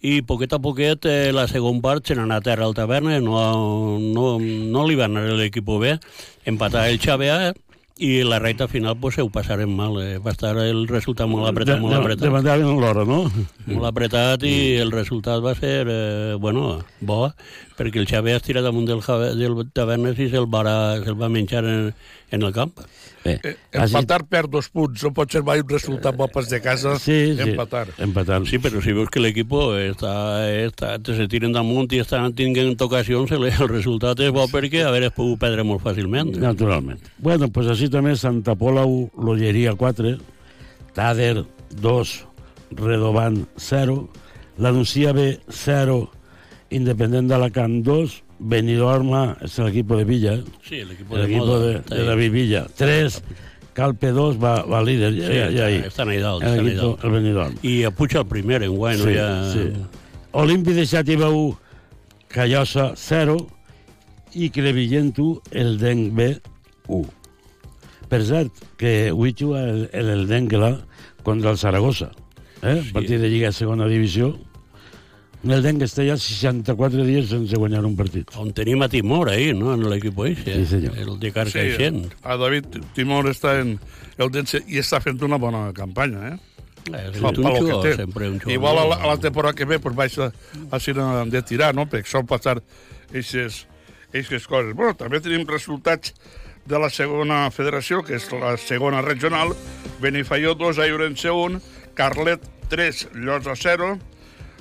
Speaker 12: i poquet a poquet eh, la segon part se n'anà a terra al Tavernes, no, no, no li va anar l'equip bé, empatar el Xavea, i la recta final pues, ho passaren mal. Eh? Va estar el resultat molt apretat, molt apretat.
Speaker 10: Demandaven l'hora, no?
Speaker 12: Molt apretat i el resultat va ser, eh, bueno, bo, perquè el Xavi es tira damunt del, del Tavernes i se'l va, se va menjar en, en el camp.
Speaker 10: Bé,
Speaker 11: Eh, empatar per dos punts, no pot ser mai un resultat bo pas de casa,
Speaker 10: Sí, sí.
Speaker 11: empatar.
Speaker 10: Empatar.
Speaker 12: Sí, però si veus que l'equip està, està, se tiren damunt i estan tinguent ocasions, el, el resultat és bo perquè haver pogut perdre molt fàcilment.
Speaker 10: Naturalment. Bueno, pues així també Santa Pola 1, Lolleria 4, Tader 2, Redoban 0, la Nucia B 0, Independent d'Alacant 2, Benidorma és l'equip de Villa?
Speaker 12: Sí, l'equip
Speaker 10: el
Speaker 12: de
Speaker 10: equipo
Speaker 12: moda,
Speaker 10: de,
Speaker 12: està
Speaker 10: de
Speaker 12: ahí.
Speaker 10: David Villa. 3, Calpe 2 va, va líder, ja,
Speaker 12: Sí,
Speaker 10: ja, ja ahí.
Speaker 12: estan ahí dalt,
Speaker 10: El
Speaker 12: estan ahí
Speaker 10: equipo,
Speaker 12: dalt.
Speaker 10: el Benidorm.
Speaker 12: I a Puig el primer, en guany, no
Speaker 10: Sí,
Speaker 12: hi ha...
Speaker 10: sí. Olímpic de Xàtiva 1, Callosa 0 i Crevillent 1, el Denc B 1. Per cert, que avui juga el, el, el contra el Saragossa, eh?
Speaker 12: Sí.
Speaker 10: partit de Lliga Segona Divisió. El Denc està ja 64 dies sense guanyar un partit.
Speaker 12: On tenim a Timor, ahí, no?, en l'equip eixe.
Speaker 10: Sí, senyor.
Speaker 12: El de Carcaixent.
Speaker 11: a David Timor està en el Dense i està fent una bona campanya, eh?
Speaker 12: És
Speaker 11: Pa-
Speaker 12: un
Speaker 11: pa lo
Speaker 12: xulo, sempre un xulo.
Speaker 11: Igual a la, a la temporada que ve pues, vaig a, a ser de tirar, no? Perquè sol passar aquestes coses. Bueno, també tenim resultats de la segona federació, que és la segona regional. Benifaió 2, Aiurense 1, Carlet 3, Llosa 0,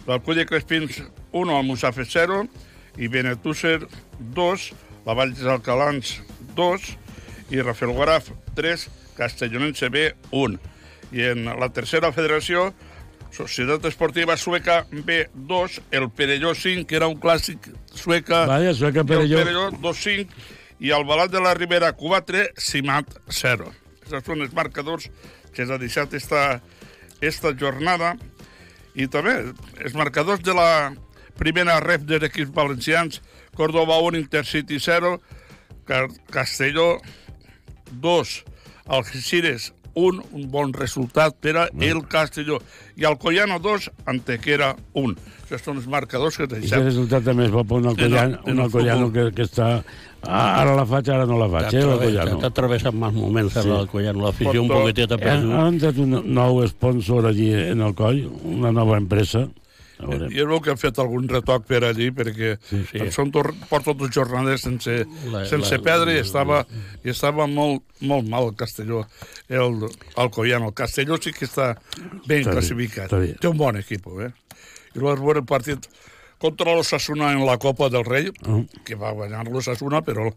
Speaker 11: l'Alcúdia Crespins 1, Almussafe 0, i Benetússer 2, la Vall dels Alcalans 2, i Rafelguaraf 3, Castellonense B 1. I en la tercera federació, Societat Esportiva Sueca B2, el Perelló 5, que era un clàssic sueca,
Speaker 10: Vaya, Sueca Perelló.
Speaker 11: el Perelló 2-5, i el Balat de la Ribera 4, Simat 0. Aquests són els marcadors que s'ha deixat esta, esta jornada. I també els marcadors de la primera ref dels equips valencians, Córdoba 1, Intercity 0, Car Castelló 2, Algeciras 1, un bon resultat per a el Castelló. I Alcoyano 2, Antequera 1. Aquests són els marcadors que
Speaker 10: aquest
Speaker 11: deixem.
Speaker 10: resultat també es va per un Alcoyano,
Speaker 11: el-
Speaker 10: un
Speaker 11: el
Speaker 10: Alcoyano que, que està... Ah, Ara la faig, ara no la faig, eh, l'Alcoyano.
Speaker 12: T'ha atravessat mals moments,
Speaker 10: Sí.
Speaker 12: sí. l'Alcoyano. L'afició un
Speaker 11: Porto-
Speaker 12: poquetet ha
Speaker 10: Ha,
Speaker 12: perdut.
Speaker 10: ha entrat un nou sponsor allí en el coll, una nova empresa. A.
Speaker 11: I és el que han fet algun retoc per allí, perquè sí,
Speaker 12: sí.
Speaker 11: són tor- porta dos jornades sense,
Speaker 12: La-
Speaker 11: sense
Speaker 12: la-
Speaker 11: perdre i
Speaker 12: la-
Speaker 11: estava, i estava molt, molt mal el Castelló, el Alcoyano. El Castelló sí que està ben
Speaker 10: Està bé,
Speaker 11: classificat.
Speaker 10: està bé.
Speaker 11: Té un bon equip, eh? I l'has veure el partit contra l'Ossassuna en la Copa del Rei,
Speaker 10: Ah.
Speaker 11: que va guanyar l'Ossassuna, però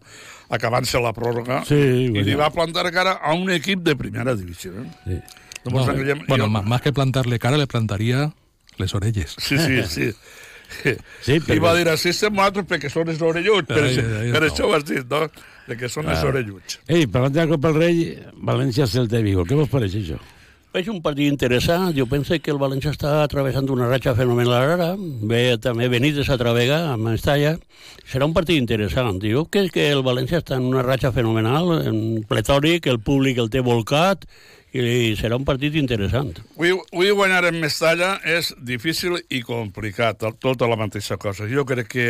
Speaker 11: acabant-se la pròrroga,
Speaker 10: Sí,
Speaker 11: i li va plantar cara a un equip de primera divisió. Eh?
Speaker 10: Sí.
Speaker 11: No, mos
Speaker 2: No,
Speaker 11: enganyem.
Speaker 2: bueno,
Speaker 11: Jo-
Speaker 2: más que plantarle cara, le plantaría les orelles.
Speaker 11: Sí, sí, sí.
Speaker 10: Sí,
Speaker 11: I
Speaker 10: perquè-
Speaker 11: va dir així estem nosaltres perquè són els orelluts, per,
Speaker 10: Ai, ai,
Speaker 11: per
Speaker 10: no.
Speaker 11: això ho has dit, no? Perquè són els orelluts.
Speaker 10: Ei, parlant de la Copa del Rei, València Celta de Vigo, què vos pareix això?
Speaker 12: És un partit interessant. Jo penso que el València està travessant una ratxa fenomenal ara. Ve també Benítez a travegar a Mestalla. Serà un partit interessant. Jo crec que el València està en una ratxa fenomenal, en pletòric, el públic el té volcat i serà un partit interessant.
Speaker 11: Avui guanyar en Mestalla és difícil i complicat, tota la mateixa cosa. Jo crec que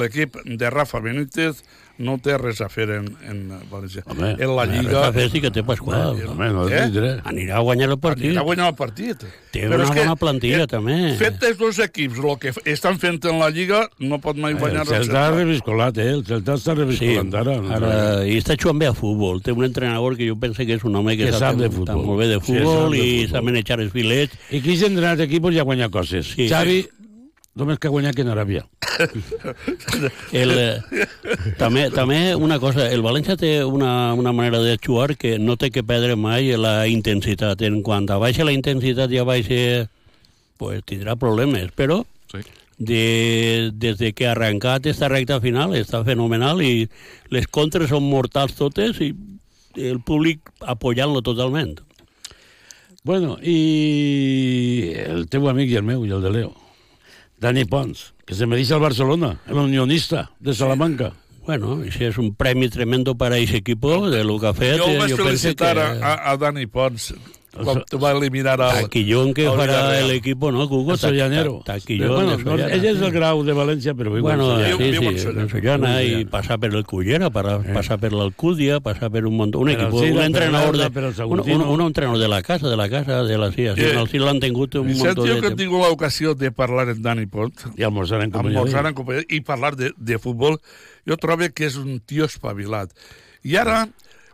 Speaker 11: l'equip de Rafa Benítez no té res a fer en, en València.
Speaker 12: Home,
Speaker 11: en la
Speaker 12: res
Speaker 11: Lliga...
Speaker 12: a fer sí que té Pasqual.
Speaker 10: Home, no
Speaker 11: Eh?
Speaker 10: tindré.
Speaker 12: Anirà a guanyar el partit.
Speaker 11: Anirà a guanyar el partit.
Speaker 12: Té
Speaker 11: Però
Speaker 12: una bona plantilla,
Speaker 11: eh,
Speaker 12: també.
Speaker 11: Fet els dos equips, el que estan fent en la Lliga, no pot mai guanyar
Speaker 10: El Celta ha reviscolat, eh? El Celta està reviscolant ara.
Speaker 12: Ara, I està jugant bé a futbol. Té un entrenador que jo penso que és un home que,
Speaker 10: Que sap de futbol.
Speaker 12: molt bé de
Speaker 10: Sí,
Speaker 12: futbol
Speaker 10: de
Speaker 12: i sap manejar els filets.
Speaker 10: I qui s'ha entrenat equipos ja guanya coses.
Speaker 12: Sí,
Speaker 10: Xavi,
Speaker 12: sí.
Speaker 10: Només que ha guanyat que en Aràbia.
Speaker 12: El, eh, també, també una cosa, el València té una, una manera de jugar que no té que perdre mai la intensitat. En quant a baixa la intensitat ja baixa, pues tindrà problemes, però
Speaker 2: Sí.
Speaker 12: de, des de que ha arrencat esta recta final està fenomenal i les contres són mortals totes i el públic apoyant-lo totalment.
Speaker 10: Bueno, i el teu amic i el meu, i el de Leo, Dani Pons, que se me dice al Barcelona, el unionista de Salamanca.
Speaker 12: Bueno, això és un premi tremendo per a aquest equip de lo que ha fet.
Speaker 11: Jo
Speaker 12: eh,
Speaker 11: vaig felicitar
Speaker 12: que-
Speaker 11: a, a, a Dani Pons quan va eliminar el...
Speaker 12: Taquillón que
Speaker 11: Villarreal.
Speaker 12: el equipo, ¿no, Hugo?
Speaker 10: El Sollanero.
Speaker 12: Ta- Taquillón
Speaker 10: bueno, no, ell és el grau de València, però viu
Speaker 12: Bueno,
Speaker 10: en Sollana.
Speaker 12: sí, sí,
Speaker 11: Sollana.
Speaker 12: i passar per el Cullera, para,
Speaker 10: Eh.
Speaker 12: passar per l'Alcúdia, passar per un munt, un equip, un entrenador de,
Speaker 10: el
Speaker 12: un, un, un entrenador de la casa, de la casa, de la CIA, sí,
Speaker 11: Eh,
Speaker 12: sí, l'han tingut un
Speaker 11: Vicent,
Speaker 12: munt
Speaker 11: jo
Speaker 12: de
Speaker 11: que he tingut l'ocasió de parlar amb Dani Pons,
Speaker 10: I almorzar en companyia.
Speaker 11: almorzar en companyia i parlar de, de futbol, jo trobo que és un tio espavilat. I ara,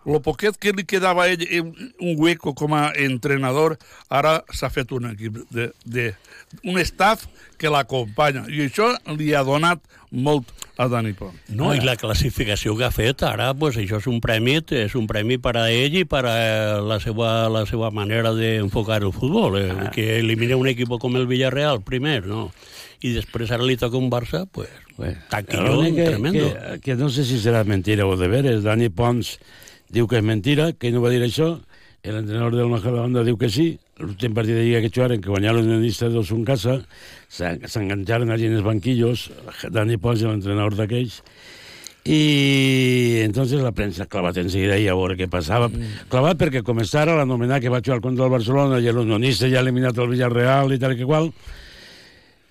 Speaker 11: lo poquet que li quedava a ell un, un hueco com a entrenador, ara s'ha fet un equip de, de un staff que l'acompanya. I això li ha donat molt a Dani Pons.
Speaker 12: No, i la classificació que ha fet ara, pues, això és un premi, és un premi per a ell i per a la seva, la seva manera d'enfocar el futbol, eh,
Speaker 10: Ah.
Speaker 12: que elimina un equip com el Villarreal primer, no? I després ara li toca un Barça, pues,
Speaker 10: Bueno,
Speaker 12: taquillón
Speaker 10: que,
Speaker 12: tremendo.
Speaker 10: Que, que no sé si serà mentira o de veres. Dani Pons diu que és mentira, que ell no va dir això. L'entrenador del Majadahonda diu que sí. L'últim partit de Lliga que jugaren, que guanyaron el Unionista 2 en casa, se- s'engancharon allí en els banquillos, Dani Pons, l'entrenador d'aquells, i entonces la premsa clavat enseguida i a veure què passava. Mm. Clavat perquè començara l'anomenar que va jugar contra el Barcelona i l'Unionista ja ha eliminat el Villarreal i tal i que qual.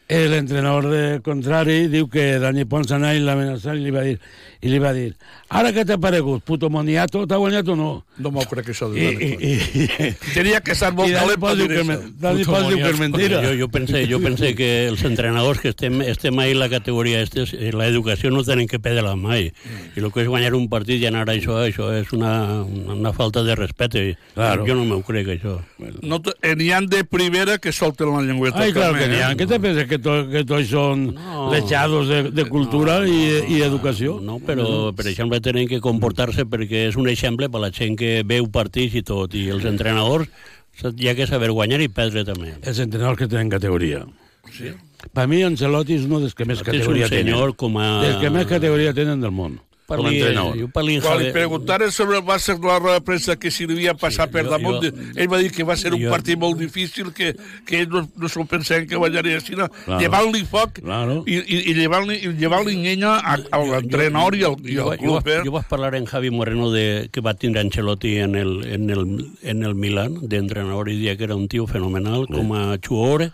Speaker 10: L'entrenador de contrari diu que Dani Pons anà i l'amenaçar i li va dir i li va dir, ara què t'ha paregut, puto moniato, t'ha guanyat o no?
Speaker 11: No m'ho crec això de Dani
Speaker 10: i, i,
Speaker 11: Tenia que ser molt calent per dir
Speaker 10: que,
Speaker 11: això.
Speaker 10: Dani Pons diu que és mentira.
Speaker 12: Jo, jo, pense, jo pense que els entrenadors que estem, estem ahí en la categoria estes, eh, la educació no tenen que perdre-la mai. I el que és guanyar un partit i anar a això, això és una, una falta de respecte.
Speaker 10: Claro.
Speaker 12: Jo no m'ho crec, això.
Speaker 11: No eh, N'hi han de primera que solten la llengüeta.
Speaker 10: Ai, claro
Speaker 11: també,
Speaker 10: que n'hi ha.
Speaker 11: eh?
Speaker 10: Què te penses? Que, to, que tots són
Speaker 12: No.
Speaker 10: lechados de, de cultura i, i educació?
Speaker 12: No, però, per exemple, tenen que comportar-se perquè és un exemple per la gent que veu partits i tot, i els entrenadors hi ha que saber guanyar i perdre també.
Speaker 10: Els entrenadors que tenen categoria. Sí. Per mi, Ancelotti és un dels que més
Speaker 12: Ancelotti és un
Speaker 10: categoria tenen.
Speaker 12: senyor com a-
Speaker 10: Dels que més categoria tenen del món. Com a
Speaker 12: Parli,
Speaker 10: entrenador.
Speaker 12: jo parli,
Speaker 11: Quan li preguntaren sobre el Barça de la roda de premsa que si li havia passat
Speaker 12: Sí,
Speaker 11: per
Speaker 12: jo-
Speaker 11: damunt,
Speaker 12: jo-
Speaker 11: ell va dir que va ser un
Speaker 12: jo-
Speaker 11: partit molt difícil, que, que ells no, no s'ho pensaven que guanyaria, sinó
Speaker 10: Claro.
Speaker 11: llevant-li foc
Speaker 10: Claro.
Speaker 11: i, i, i llevant-li llevant llenya a, a l'entrenador i al, i
Speaker 12: jo,
Speaker 11: club. Eh?
Speaker 12: jo vaig parlar en Javi Moreno de, que va tindre Ancelotti en el, en el, en el Milan, d'entrenador, i dia que era un tio fenomenal, com a jugador,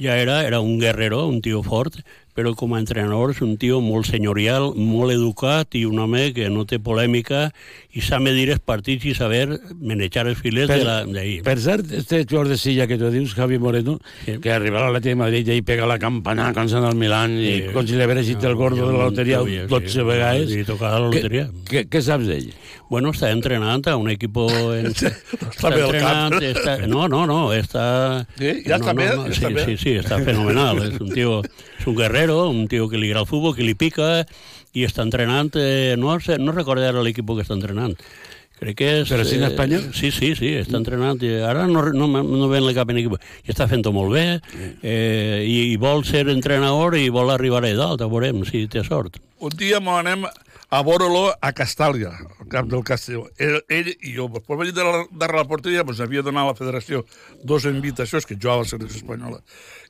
Speaker 12: ja era, era un guerrero, un tio fort, però com a entrenador és un tio molt senyorial, molt educat i un home que no té polèmica i sap medir els partits i saber manejar els filets la- d'ahir.
Speaker 10: per cert, este jugador de Silla que tu dius, Javi Moreno,
Speaker 12: Sí.
Speaker 10: que arribarà a l'Atlètic de Madrid i pega la campana s'ha al Milan i
Speaker 12: Sí.
Speaker 10: com si li hagués el gordo de la loteria
Speaker 12: Sí,
Speaker 10: 12 vegades.
Speaker 12: I tocar la loteria.
Speaker 10: Què saps d'ell?
Speaker 12: Bueno, està entrenant a un equip... En,
Speaker 11: al
Speaker 12: entrenant,
Speaker 11: cap.
Speaker 12: està, no, no, no, està...
Speaker 11: Sí, ja
Speaker 12: no,
Speaker 11: està
Speaker 12: no, no,
Speaker 11: està
Speaker 12: sí,
Speaker 11: bé.
Speaker 12: sí, sí, està fenomenal. és un tio, és un guerrero, un tio que li agrada el futbol, que li pica i està entrenant, eh, no, sé, no recordo ara l'equip que està entrenant, Crec que és...
Speaker 10: Però sí en Espanya?
Speaker 12: Eh, sí, sí, sí, està entrenant. Ara no, no, no ven cap en equip. I està fent-ho molt bé, eh, i, i vol ser entrenador i vol arribar a dalt, a veurem si té sort.
Speaker 11: Un dia m'ho anem a veure-lo a Castàlia, al cap del Castell. Ell, ell i jo, per venir de la, de la porteria, doncs havia donat a la federació dos invitacions, que jugava a la selecció espanyola,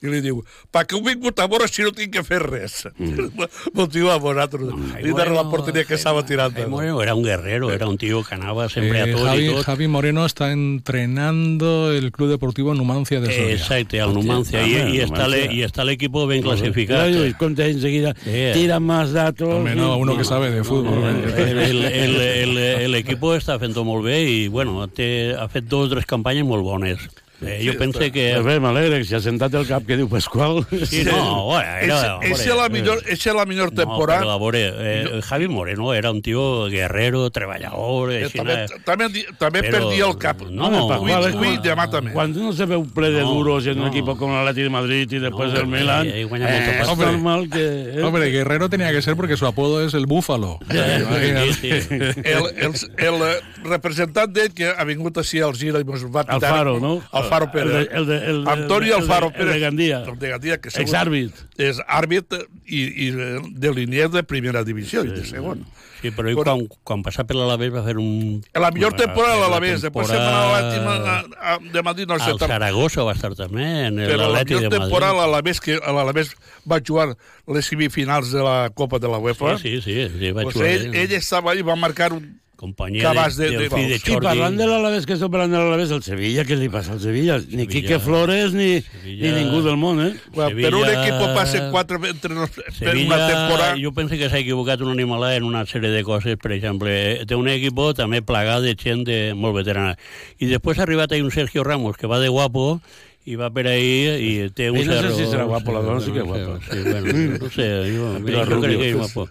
Speaker 11: i li diu, pa que heu vingut a veure si no tinc que fer res. Mm. Motiu a vosaltres. I de la porteria que estava tirant.
Speaker 12: Ay, bueno, era un guerrero, era un tío que anava sempre
Speaker 2: Eh,
Speaker 12: a tot
Speaker 2: Javi,
Speaker 12: i tot.
Speaker 2: Javi Moreno está entrenando el Club Deportivo Numancia de Soria.
Speaker 12: Exacte, al Numancia. I, i, està le, I està l'equip ben classificat.
Speaker 10: Claro, y enseguida,
Speaker 12: Sí.
Speaker 10: tira más datos.
Speaker 2: Hombre, no, uno que sabe de fútbol.
Speaker 12: El, el, el, equipo està fent-ho molt bé i, bueno, té, ha fet dues o tres campanyes molt bones. Eh, jo penso que...
Speaker 10: Pues bé, m'alegra que si ha sentat el cap que diu Pasqual.
Speaker 12: Sí, no, bueno, era,
Speaker 11: Eixa és la millor, eixa és la millor
Speaker 12: No,
Speaker 11: temporada.
Speaker 12: però a veure, eh, Javi Moreno era un tio guerrero, treballador,
Speaker 11: Eh,
Speaker 12: així,
Speaker 11: també,
Speaker 12: eh,
Speaker 11: també, també
Speaker 12: Però-
Speaker 11: perdia el cap.
Speaker 12: no,
Speaker 11: avui,
Speaker 10: Pasqual,
Speaker 11: avui demà també.
Speaker 10: Cuando uno se ve un ple de
Speaker 12: No,
Speaker 10: duros en un
Speaker 12: no.
Speaker 10: equipo como el Atlético de Madrid y después
Speaker 12: No,
Speaker 10: el Milan, eh,
Speaker 12: pasta.
Speaker 2: Hombre.
Speaker 10: normal que... eh,
Speaker 2: Hombre, Guerrero tenía que ser porque su apodo es el Búfalo.
Speaker 12: sí, sí.
Speaker 11: El, el, el eh, representant d'ell que ha vingut així al Gira i ens va pitar...
Speaker 10: Alfaro, no?
Speaker 11: Alfaro Pérez.
Speaker 10: El de- el de- el de-
Speaker 11: Antonio
Speaker 10: el de-
Speaker 11: Alfaro
Speaker 10: el de
Speaker 11: Pérez.
Speaker 10: Gandia.
Speaker 11: El de Gandia, que segur-
Speaker 10: Exàrbit.
Speaker 11: És àrbit i, i de Liniers de primera divisió i de segon.
Speaker 12: Sí, però ell quan, quan passà per l'Alavés va fer un...
Speaker 11: La millor temporada de
Speaker 12: la
Speaker 11: l'Alavés. Després se'n va a l'Atlètic de Madrid, no sé.
Speaker 12: Al Zaragoza va estar també, en
Speaker 11: Però la
Speaker 12: l'Atlètic
Speaker 11: millor
Speaker 12: de Madrid.
Speaker 11: temporada a l'Alavés, que a l'Alavés va jugar les semifinals de la Copa de la UEFA.
Speaker 12: Sí, sí, sí, sí va
Speaker 11: pues
Speaker 12: jugar.
Speaker 11: ell, ell estava allà i va marcar un
Speaker 12: Companyia
Speaker 11: cabàs
Speaker 12: de,
Speaker 11: de, de,
Speaker 12: fill de
Speaker 11: gols.
Speaker 10: I
Speaker 12: Jordi.
Speaker 10: parlant de l'Alavés, que estem parlant de l'Alavés, el Sevilla, què li passa al Sevilla? Ni
Speaker 12: Sevilla.
Speaker 10: Quique Flores ni,
Speaker 12: Sevilla.
Speaker 10: ni ningú del món, eh?
Speaker 11: Bueno, per un
Speaker 12: Sevilla-
Speaker 11: equip passe quatre entre nos, per
Speaker 12: Sevilla,
Speaker 11: una temporada.
Speaker 12: jo penso que s'ha equivocat un animalà en una sèrie de coses, per exemple, eh, té un equip també plagat de gent de molt veterana. I després ha arribat ahí un Sergio Ramos, que va de guapo, i va per ahí i té un
Speaker 10: Ell no sé
Speaker 12: cerro...
Speaker 10: si serà guapo, la dona sí que és guapa.
Speaker 12: Sí, bueno, no sé, jo,
Speaker 10: Pilar
Speaker 12: jo crec que és guapo.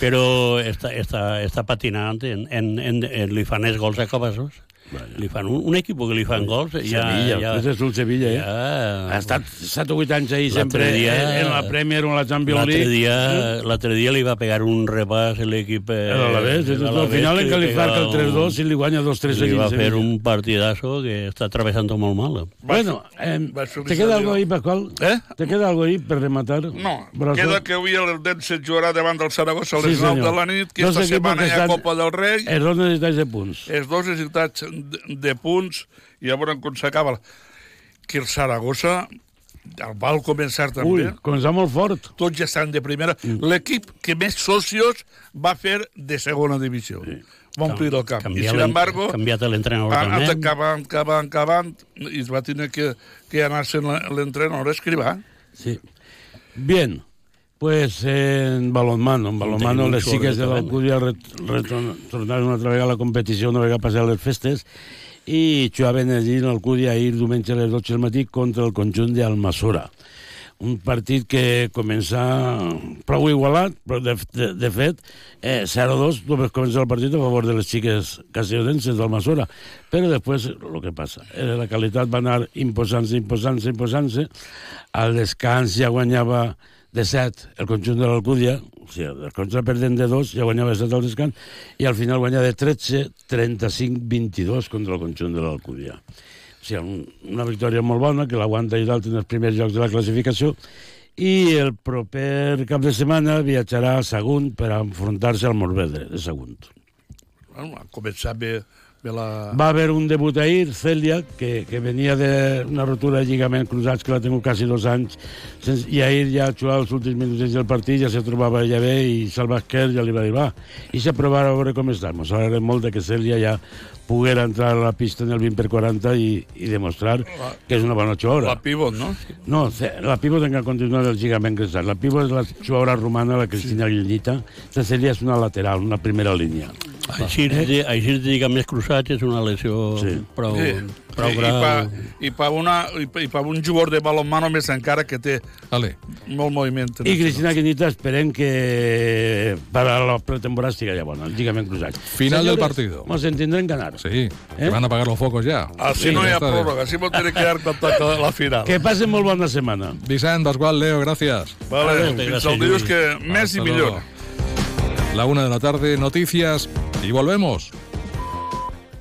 Speaker 12: Però està, està, està patinant, en, en, en, en, li fan els gols a cabassos. Li fan un, un equip que li fan gols, ja...
Speaker 10: Sevilla,
Speaker 12: ja,
Speaker 10: és un Sevilla, eh?
Speaker 12: ja,
Speaker 10: Ha estat 7 o 8 anys ahí
Speaker 12: L'altre
Speaker 10: sempre
Speaker 12: dia-
Speaker 10: en, en la Premier o en la Champions
Speaker 12: L'altre
Speaker 10: League.
Speaker 12: dia, l'altre dia li va pegar un repàs a l'equip... Eh,
Speaker 10: El Alavés,
Speaker 12: el
Speaker 10: al final en
Speaker 12: que li
Speaker 10: calificar el
Speaker 12: pega
Speaker 10: 3-2 i li guanya 2-3
Speaker 12: Li va
Speaker 10: seguits.
Speaker 12: fer un partidazo que està atravessant molt mal.
Speaker 10: Bueno, eh,
Speaker 11: ser un
Speaker 10: ¿te queda algo ahí, Pascual?
Speaker 11: Eh?
Speaker 10: ¿Te queda algo ahí per rematar?
Speaker 11: No,
Speaker 10: Brazo?
Speaker 11: queda que avui el Dense jugarà davant del Saragossa a les
Speaker 10: Sí,
Speaker 11: 9
Speaker 10: senyor.
Speaker 11: de la nit, que esta setmana
Speaker 10: que
Speaker 11: hi ha Copa del Rei,
Speaker 10: Els dos necessitats de punts.
Speaker 11: els dos necessitats de, punts, i a veure com s'acaba. Que el Saragossa el val començar també.
Speaker 10: Ui, començar molt fort.
Speaker 11: Tots ja estan de primera. L'equip que més socios va fer de segona divisió. Va omplir el camp. I,
Speaker 12: Canviat
Speaker 11: sin embargo,
Speaker 12: canviat l'entrenador
Speaker 11: ha anat
Speaker 12: també.
Speaker 11: acabant, acabant, acabant, i es va tenir que, que anar-se'n la- l'entrenador a escrivar.
Speaker 10: Sí. Bien, pues en balonmano, en balonmano les xiques de l'Alcúdia retornaron una altra vegada a la competició una vegada passar les festes i jugaven allí en l'Alcúdia ahir diumenge a les 12 del matí contra el conjunt d'Almassora. Un partit que comença prou igualat, però de, de, de fet, eh, 0-2, només comença el partit a favor de les xiques castellonenses d'Almassora. Però després, el que passa, eh, la qualitat va anar imposant-se, imposant-se, imposant-se. Al descans ja guanyava de 7 el conjunt de l'Alcúdia, o sigui, el conjunt perdent de 2, ja guanyava de 7 al descans, i al final guanya de 13, 35, 22 contra el conjunt de l'Alcúdia. O sigui, un- una victòria molt bona, que l'aguanta i dalt en els primers llocs de la classificació, i el proper cap de setmana viatjarà a Sagunt per enfrontar-se al Morvedre, de Sagunt.
Speaker 11: Bueno, ha començat bé, bé la...
Speaker 10: Va haver un debut ahir, Celia, que, que venia d'una rotura de lligament cruzats que la tingut quasi dos anys, sense, i ahir ja jugava els últims minuts del partit, ja se trobava ja bé, i Salva Esquer ja li va dir, va, i se a veure com està. Ens alegrem molt de que Celia ja poguera entrar a la pista en el 20 per 40 i, i demostrar que és una bona jugadora.
Speaker 11: La pivot, no?
Speaker 10: No, la pivot encara continua del lligament cruzat. La pivot és la jugadora romana, la Cristina Guillita. La Celia és una lateral, una primera línia.
Speaker 12: Així, de, així de lligament cruzats és una lesió
Speaker 10: Sí.
Speaker 12: prou,
Speaker 11: Sí.
Speaker 12: Prou
Speaker 11: I, i,
Speaker 12: grau.
Speaker 11: pa, i, pa una, i, pa, i pa un jugador de balonmano més encara que té
Speaker 2: Vale.
Speaker 11: molt moviment.
Speaker 10: I Cristina Guillita esperem que para la pretemporada estigui ja bona, el lligament cruzat.
Speaker 2: Final del partido.
Speaker 10: Nos entendrán ganar.
Speaker 2: Sí, que van a apagar los focos ya.
Speaker 11: Así
Speaker 2: Sí,
Speaker 11: no hi ha
Speaker 2: de-
Speaker 11: pròrroga, així m'ho tiene que dar comptat a la final.
Speaker 10: Que pasen molt bona setmana.
Speaker 2: Vicent, Pascual, Leo, gracias.
Speaker 11: Vale,
Speaker 12: Adéu,
Speaker 11: fins
Speaker 12: gràcies,
Speaker 11: al dilluns
Speaker 12: Lluís.
Speaker 11: que més i millor.
Speaker 2: luego. La una de la tarde, noticias y volvemos.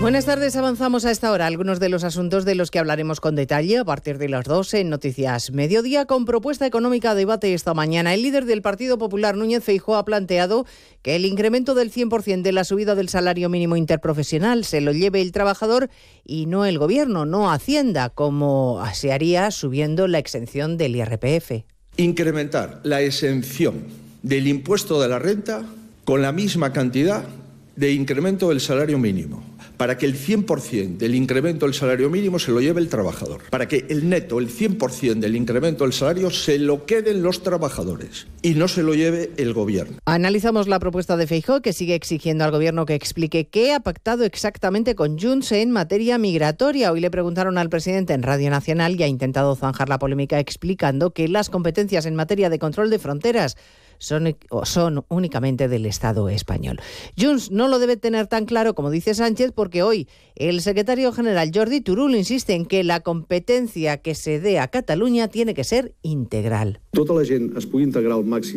Speaker 13: Buenas tardes, avanzamos a esta hora algunos de los asuntos de los que hablaremos con detalle a partir de las 12 en Noticias Mediodía con propuesta económica a debate esta mañana. El líder del Partido Popular, Núñez Feijóo, ha planteado que el incremento del 100% de la subida del salario mínimo interprofesional se lo lleve el trabajador y no el gobierno, no Hacienda, como se haría subiendo la exención del IRPF.
Speaker 14: Incrementar la exención del impuesto de la renta con la misma cantidad de incremento del salario mínimo para que el 100% del incremento del salario mínimo se lo lleve el trabajador, para que el neto, el 100% del incremento del salario se lo queden los trabajadores y no se lo lleve el gobierno.
Speaker 13: Analizamos la propuesta de Feijóo que sigue exigiendo al gobierno que explique qué ha pactado exactamente con Junts en materia migratoria. Hoy le preguntaron al presidente en Radio Nacional y ha intentado zanjar la polémica explicando que las competencias en materia de control de fronteras son, son únicamente del Estado español. Junts no lo debe tener tan claro como dice Sánchez porque hoy el secretario general Jordi Turul insiste en que la competencia que se dé a Cataluña tiene que ser integral.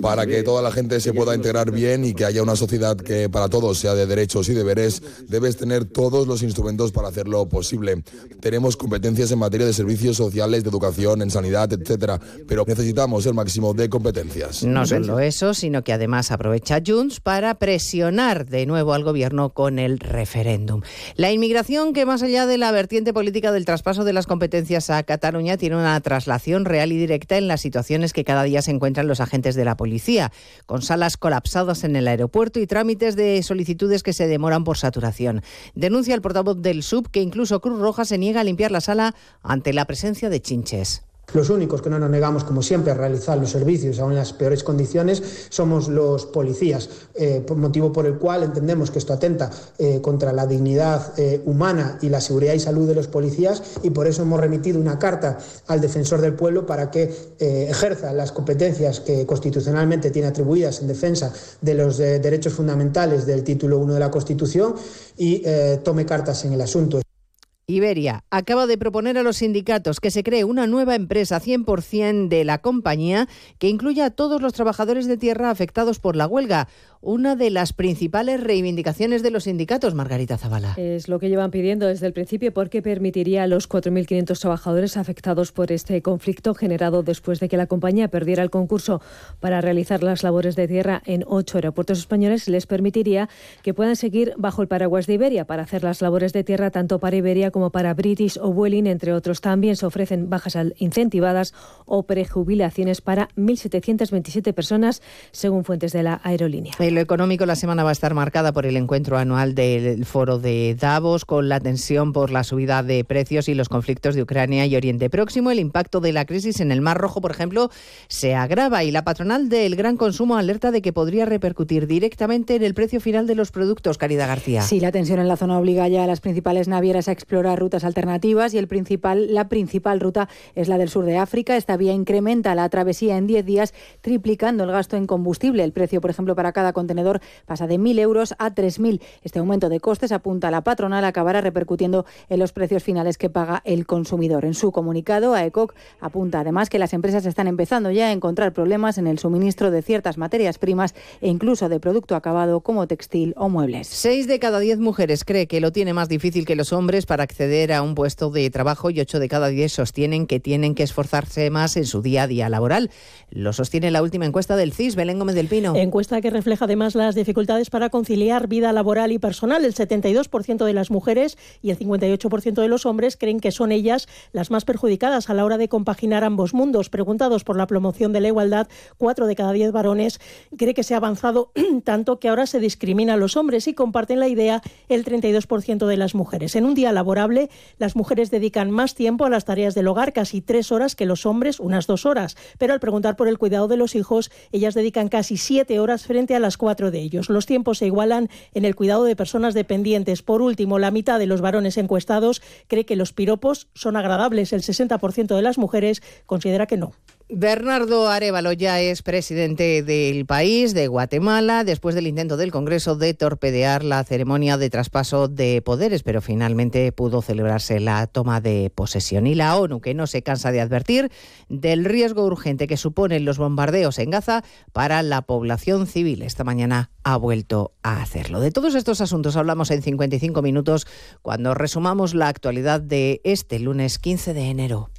Speaker 15: Para que toda la gente se pueda integrar bien y que haya una sociedad que para todos sea de derechos y deberes, debes tener todos los instrumentos para hacerlo posible. Tenemos competencias en materia de servicios sociales, de educación, en sanidad, etcétera, pero necesitamos el máximo de competencias.
Speaker 13: No solo sino que además aprovecha Junts para presionar de nuevo al gobierno con el referéndum. La inmigración, que más allá de la vertiente política del traspaso de las competencias a Cataluña, tiene una traslación real y directa en las situaciones que cada día se encuentran los agentes de la policía, con salas colapsadas en el aeropuerto y trámites de solicitudes que se demoran por saturación. Denuncia el portavoz del SUB que incluso Cruz Roja se niega a limpiar la sala ante la presencia de chinches.
Speaker 16: Los únicos que no nos negamos, como siempre, a realizar los servicios aún en las peores condiciones somos los policías, eh, motivo por el cual entendemos que esto atenta eh, contra la dignidad eh, humana y la seguridad y salud de los policías y por eso hemos remitido una carta al defensor del pueblo para que ejerza las competencias que constitucionalmente tiene atribuidas en defensa de los derechos fundamentales del título 1 de la Constitución y tome cartas en el asunto.
Speaker 13: Iberia acaba de proponer a los sindicatos que se cree una nueva empresa 100% de la compañía que incluya a todos los trabajadores de tierra afectados por la huelga una de las principales reivindicaciones de los sindicatos, Margarita Zavala.
Speaker 17: Es lo que llevan pidiendo desde el principio porque permitiría a los 4.500 trabajadores afectados por este conflicto generado después de que la compañía perdiera el concurso para realizar las labores de tierra en ocho aeropuertos españoles, les permitiría que puedan seguir bajo el paraguas de Iberia para hacer las labores de tierra tanto para Iberia como para British o Vueling, entre otros. También se ofrecen bajas incentivadas o prejubilaciones para 1.727 personas, según fuentes de la aerolínea
Speaker 13: lo económico, la semana va a estar marcada por el encuentro anual del foro de Davos, con la tensión por la subida de precios y los conflictos de Ucrania y Oriente Próximo. El impacto de la crisis en el Mar Rojo, por ejemplo, se agrava y la patronal del gran consumo alerta de que podría repercutir directamente en el precio final de los productos. Caridad García.
Speaker 18: Sí, la tensión en la zona obliga ya a las principales navieras a explorar rutas alternativas y el principal, la principal ruta es la del sur de África. Esta vía incrementa la travesía en 10 días, triplicando el gasto en combustible. El precio, por ejemplo, para cada contenedor pasa de 1.000 euros a 3.000. Este aumento de costes, apunta a la patronal, acabará repercutiendo en los precios finales que paga el consumidor. En su comunicado, AECOC apunta además que las empresas están empezando ya a encontrar problemas en el suministro de ciertas materias primas e incluso de producto acabado como textil o muebles.
Speaker 13: Seis de cada diez mujeres cree que lo tiene más difícil que los hombres para acceder a un puesto de trabajo y ocho de cada diez sostienen que tienen que esforzarse más en su día a día laboral. Lo sostiene la última encuesta del CIS, Belén Gómez del Pino.
Speaker 19: Encuesta que refleja además las dificultades para conciliar vida laboral y personal. El 72% de las mujeres y el 58% de los hombres creen que son ellas las más perjudicadas a la hora de compaginar ambos mundos. Preguntados por la promoción de la igualdad, cuatro de cada diez varones cree que se ha avanzado tanto que ahora se discrimina a los hombres y comparten la idea el 32% de las mujeres. En un día las mujeres dedican más tiempo a las tareas del hogar, casi tres horas que los hombres, unas dos horas. Pero al preguntar por el cuidado de los hijos, ellas dedican casi siete horas frente a las cuatro de ellos. Los tiempos se igualan en el cuidado de personas dependientes. Por último, la mitad de los varones encuestados cree que los piropos son agradables. El 60% de las mujeres considera que no.
Speaker 13: Bernardo Arevalo ya es presidente del país, de Guatemala, después del intento del Congreso de torpedear la ceremonia de traspaso de poderes, pero finalmente pudo celebrarse la toma de posesión. Y la ONU, que no se cansa de advertir del riesgo urgente que suponen los bombardeos en Gaza para la población civil. Esta mañana ha vuelto a hacerlo. De todos estos asuntos hablamos en 55 minutos cuando resumamos la actualidad de este lunes 15 de enero.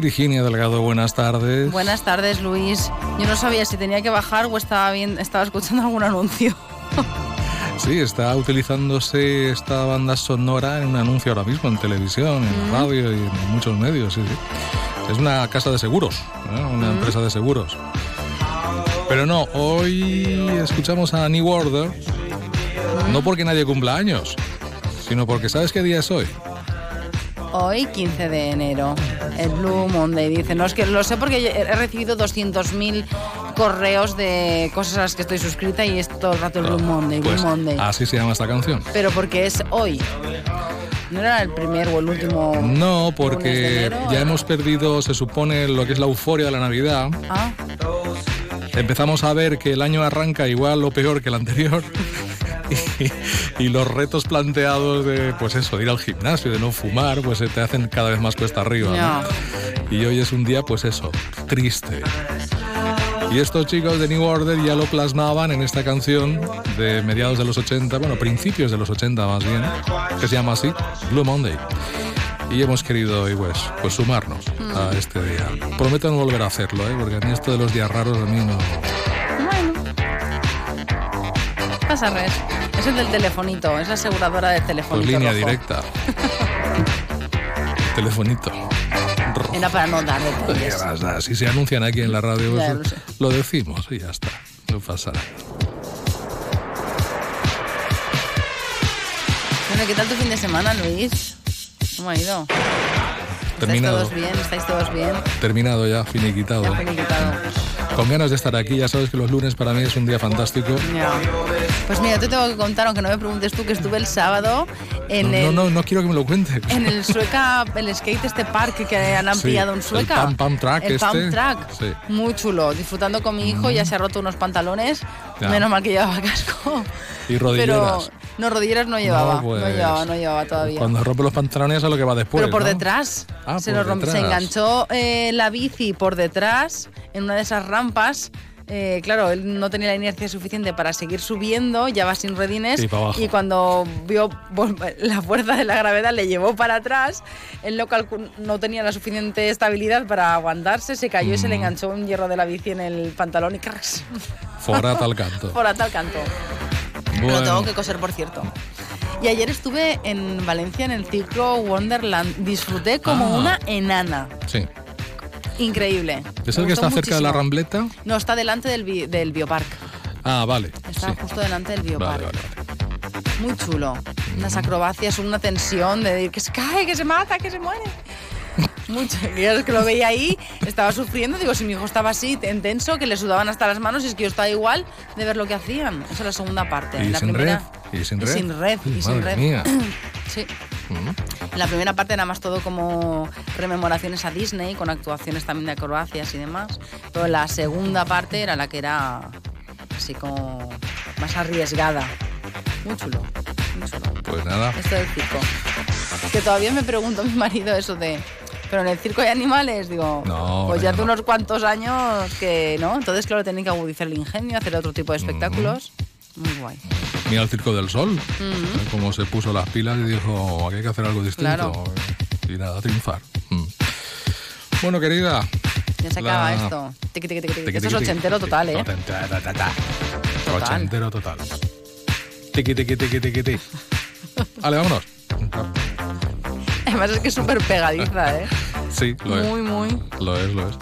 Speaker 2: Virginia Delgado, buenas tardes.
Speaker 3: Buenas tardes, Luis. Yo no sabía si tenía que bajar o estaba bien, estaba escuchando algún anuncio.
Speaker 2: Sí, está utilizándose esta banda sonora en un anuncio ahora mismo en televisión, en radio y en muchos medios. Sí, sí. Es una casa de seguros, una empresa de seguros. Pero no, hoy escuchamos a New Order, no porque nadie cumpla años, sino porque ¿sabes qué día es hoy?
Speaker 3: Hoy, 15 de enero, el Blue Monday. Dice, no es que lo sé porque he recibido 200.000 correos de cosas a las que estoy suscrita y es todo el rato el Blue Monday, Blue
Speaker 2: Pues,
Speaker 3: Monday.
Speaker 2: Así se llama esta canción.
Speaker 3: Pero porque es hoy. No era el primer o el último.
Speaker 2: No, porque
Speaker 3: enero.
Speaker 2: ya hemos perdido, se supone, lo que es la euforia de la Navidad.
Speaker 3: Ah,
Speaker 2: Empezamos a ver que el año arranca igual o peor que el anterior. Y, y los retos planteados de, pues eso, de ir al gimnasio, de no fumar, pues se te hacen cada vez más cuesta arriba. ¿no? Y hoy es un día, pues eso, triste. Y estos chicos de New Order ya lo plasmaban en esta canción de mediados de los 80, bueno, principios de los 80 más bien, que se llama así, Blue Monday. Y hemos querido hoy, pues, pues sumarnos a este día. Prometo no volver a hacerlo, ¿eh? porque a mí esto de los días raros a mí no...
Speaker 3: pasa res. Es el del telefonito, es la aseguradora del telefonito.
Speaker 2: Pues línea
Speaker 3: rojo.
Speaker 2: directa. Telefonito.
Speaker 3: Era para no dar
Speaker 2: Pues
Speaker 3: detalles.
Speaker 2: nada, si se anuncian aquí en la radio, pues,
Speaker 3: lo
Speaker 2: decimos y ya está. No pasará.
Speaker 3: Bueno, ¿qué tal tu fin de semana, Luis? ¿Cómo ha ido? ¿Estáis todos bien? ¿Estáis todos bien?
Speaker 2: Terminado ya, finiquitado.
Speaker 3: Ya finiquitado.
Speaker 2: con ganas de estar aquí. Ya sabes que los lunes para mí es un día fantástico.
Speaker 3: Pues mira, te tengo que contar, aunque no me preguntes tú, que estuve el sábado en
Speaker 2: no,
Speaker 3: el...
Speaker 2: No, no, no quiero que me lo cuentes.
Speaker 3: En el Sueca, el skate, este parque que han ampliado en Sueca.
Speaker 2: El Pam Pam Track
Speaker 3: El
Speaker 2: este.
Speaker 3: Pam Track.
Speaker 2: Sí.
Speaker 3: Muy chulo. Disfrutando con mi hijo, ya se ha roto unos pantalones.
Speaker 2: Ya.
Speaker 3: Menos mal que llevaba casco.
Speaker 2: Y rodilleras.
Speaker 3: Pero no, rodilleras no llevaba. No,
Speaker 2: pues,
Speaker 3: llevaba, no llevaba todavía.
Speaker 2: Cuando rompe los pantalones a lo que va después.
Speaker 3: Pero por
Speaker 2: ¿no?
Speaker 3: detrás.
Speaker 2: Ah,
Speaker 3: se,
Speaker 2: por detrás.
Speaker 3: se enganchó eh, la bici por detrás en una de esas rampas. Eh, claro, él no tenía la inercia suficiente para seguir subiendo, ya va sin redines.
Speaker 2: Y
Speaker 3: cuando vio vol- la fuerza de la gravedad le llevó para atrás, él no, no tenía la suficiente estabilidad para aguantarse, se cayó y se le
Speaker 2: Mm.
Speaker 3: enganchó un hierro de la bici en el pantalón y cracks,
Speaker 2: Fora tal canto.
Speaker 3: por tal canto.
Speaker 2: Bueno.
Speaker 3: Lo tengo que coser, por cierto. Y ayer estuve en Valencia en el ciclo Wonderland. Disfruté como
Speaker 2: Ah.
Speaker 3: una enana.
Speaker 2: Sí.
Speaker 3: Increíble.
Speaker 2: ¿Es el que está cerca de la
Speaker 3: muchísimo.
Speaker 2: Rambleta?
Speaker 3: No, está delante del, bi- del biopark.
Speaker 2: Ah, vale.
Speaker 3: Está
Speaker 2: sí.
Speaker 3: justo delante del biopark.
Speaker 2: Vale, vale.
Speaker 3: Muy chulo. Unas acrobacias, una tensión de decir que se cae, que se mata, que se muere. Mucho. Y yo es que lo veía ahí, estaba sufriendo. Digo, si mi hijo estaba así, en tenso, que le sudaban hasta las manos, y es que yo estaba igual de ver lo que hacían. Esa es la segunda parte.
Speaker 2: Y
Speaker 3: la
Speaker 2: sin
Speaker 3: primera,
Speaker 2: red. Y sin
Speaker 3: y
Speaker 2: red.
Speaker 3: sin red. Y sin red.
Speaker 2: mía.
Speaker 3: sí.
Speaker 2: Mm.
Speaker 3: En la primera parte nada más todo como rememoraciones a Disney, con actuaciones también de acrobacias y demás. Pero la segunda parte era la que era así como más arriesgada. Muy chulo, muy chulo.
Speaker 2: Pues nada.
Speaker 3: Esto del circo. Que todavía me pregunto mi marido eso de... Pero en el circo hay animales, digo,
Speaker 2: No,
Speaker 3: pues ya hace
Speaker 2: no.
Speaker 3: unos cuantos años que, ¿no? Entonces, claro, tienen que agudizar el ingenio, hacer otro tipo de espectáculos. Muy guay.
Speaker 2: Mira el Circo del Sol.
Speaker 3: Mm.
Speaker 2: Como se puso las pilas y dijo, aquí hay que hacer algo distinto.
Speaker 3: Claro.
Speaker 2: Y nada, triunfar. Mm. Bueno, querida.
Speaker 3: Ya se
Speaker 2: La-
Speaker 3: acaba esto. Tiqui, tiqui. Tiqui, Esto es ochentero total, ¿eh?
Speaker 2: Ochentero total. Tiqui, tiqui, tiqui, tiqui, tiqui. Vale, vámonos.
Speaker 3: Además es que es súper pegadiza, ¿eh?
Speaker 2: Sí, lo es.
Speaker 3: Muy, muy.
Speaker 2: Lo es, lo es.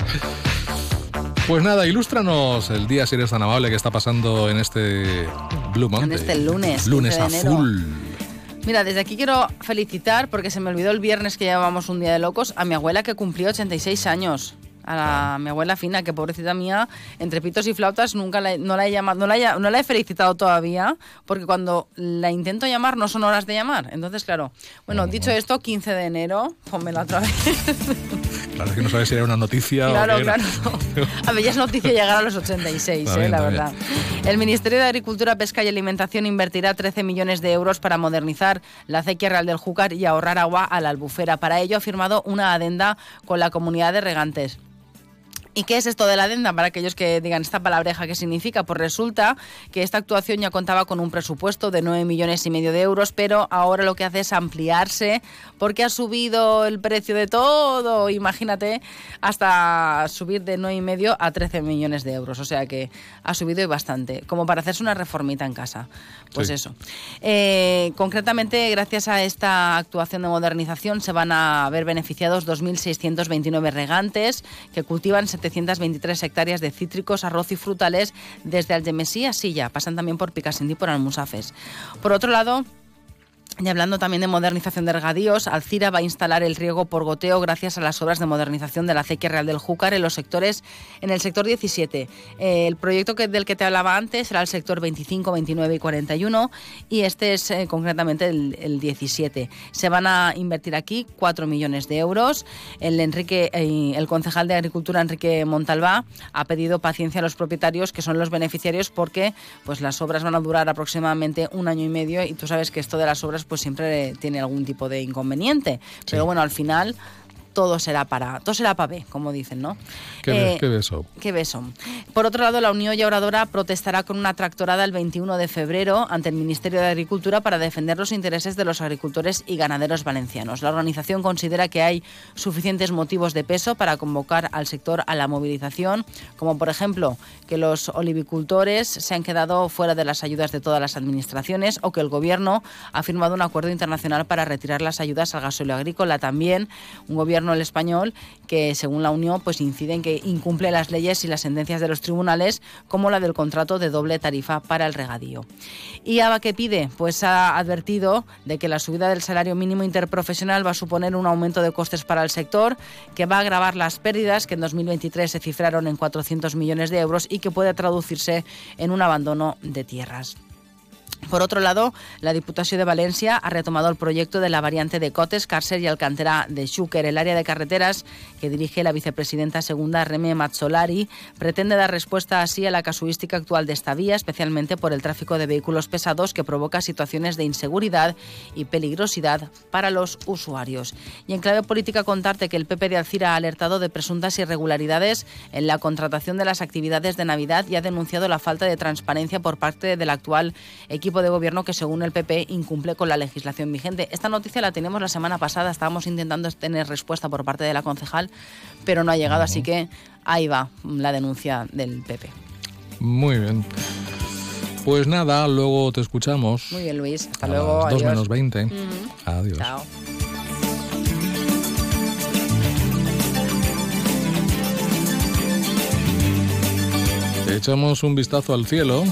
Speaker 2: Pues nada, ilústranos el día, si eres tan amable, que está pasando en este Blue Monday.
Speaker 3: este lunes,
Speaker 2: Lunes
Speaker 3: 15 de enero.
Speaker 2: azul.
Speaker 3: Mira, desde aquí quiero felicitar, porque se me olvidó el viernes que llevábamos un día de locos, a mi abuela que cumplió 86 años. A la, mi abuela fina, que pobrecita mía, entre pitos y flautas, nunca la, he- no, la he llamado, no, la he, no la he felicitado todavía, porque cuando la intento llamar no son horas de llamar. Entonces, claro. Bueno, dicho esto, 15 de enero, pónmela otra vez.
Speaker 2: Claro, es que no sabes si era una noticia
Speaker 3: Claro,
Speaker 2: o qué era.
Speaker 3: claro. A ver, ya es noticia llegar a los 86,
Speaker 2: Está
Speaker 3: eh,
Speaker 2: bien,
Speaker 3: la verdad. El Ministerio de Agricultura, Pesca y Alimentación invertirá 13 millones de euros para modernizar la acequia real del Júcar y ahorrar agua a la albufera. Para ello ha firmado una adenda con la comunidad de regantes. ¿Y qué es esto de la adenda? Para aquellos que digan esta palabreja, ¿qué significa? Pues resulta que esta actuación ya contaba con un presupuesto de 9 millones y medio de euros, pero ahora lo que hace es ampliarse porque ha subido el precio de todo, imagínate, hasta subir de 9 y medio a 13 millones de euros. O sea que ha subido y bastante, como para hacerse una reformita en casa. Pues
Speaker 20: Sí.
Speaker 3: eso. Eh, concretamente, gracias a esta actuación de modernización, se van a ver beneficiados 2.629 regantes que cultivan 723 hectáreas de cítricos, arroz y frutales desde Algemesí a Silla. Pasan también por Picassentí y por Almusafes. Por otro lado, y hablando también de modernización de regadíos, Alcira va a instalar el riego por goteo gracias a las obras de modernización de la acequia real del Júcar en los sectores, en el sector 17. Eh, el proyecto que, del que te hablaba antes era el sector 25, 29 y 41 y este es eh, concretamente el, el 17. Se van a invertir aquí 4 millones de euros. El, Enrique, eh, el concejal de Agricultura, Enrique Montalbá, ha pedido paciencia a los propietarios, que son los beneficiarios, porque pues, las obras van a durar aproximadamente un año y medio y tú sabes que esto de las obras pues siempre tiene algún tipo de inconveniente. Pero bueno, al final todo será para todo será para B, como dicen, ¿no?
Speaker 2: Qué,
Speaker 3: Eh,
Speaker 2: qué beso.
Speaker 3: Qué beso. Por otro lado, la Unión Llauradora protestará con una tractorada el 21 de febrero ante el Ministerio de Agricultura para defender los intereses de los agricultores y ganaderos valencianos. La organización considera que hay suficientes motivos de peso para convocar al sector a la movilización, como por ejemplo que los olivicultores se han quedado fuera de las ayudas de todas las administraciones o que el Gobierno ha firmado un acuerdo internacional para retirar las ayudas al gasóleo agrícola. También un gobierno el español que según la Unión pues inciden que incumple las leyes y las sentencias de los tribunales como la del contrato de doble tarifa para el regadío. ¿Y ABA qué pide? Pues ha advertido de que la subida del salario mínimo interprofesional va a suponer un aumento de costes para el sector que va a agravar las pérdidas que en 2023 se cifraron en 400 millones de euros y que puede traducirse en un abandono de tierras. Por otro lado, la Diputación de Valencia ha retomado el proyecto de la variante de Cotes, Cárcer y Alcantera de Xúquer. El área de carreteras que dirige la vicepresidenta segunda Reme Mazzolari pretende dar respuesta así a la casuística actual de esta vía, especialmente por el tráfico de vehículos pesados que provoca situaciones de inseguridad y peligrosidad para los usuarios. Y en clave política contarte que el PP de Alcira ha alertado de presuntas irregularidades en la contratación de las actividades de Navidad y ha denunciado la falta de transparencia por parte del actual equipo de gobierno que según el PP incumple con la legislación vigente. Esta noticia la tenemos la semana pasada, estábamos intentando tener respuesta por parte de la concejal, pero no ha llegado, así que ahí va la denuncia del PP.
Speaker 2: Muy bien. Pues nada, luego te escuchamos.
Speaker 3: Muy bien, Luis. Hasta luego.
Speaker 2: Las 2 menos 20. Adiós.
Speaker 3: Chao.
Speaker 2: Echamos un vistazo al cielo.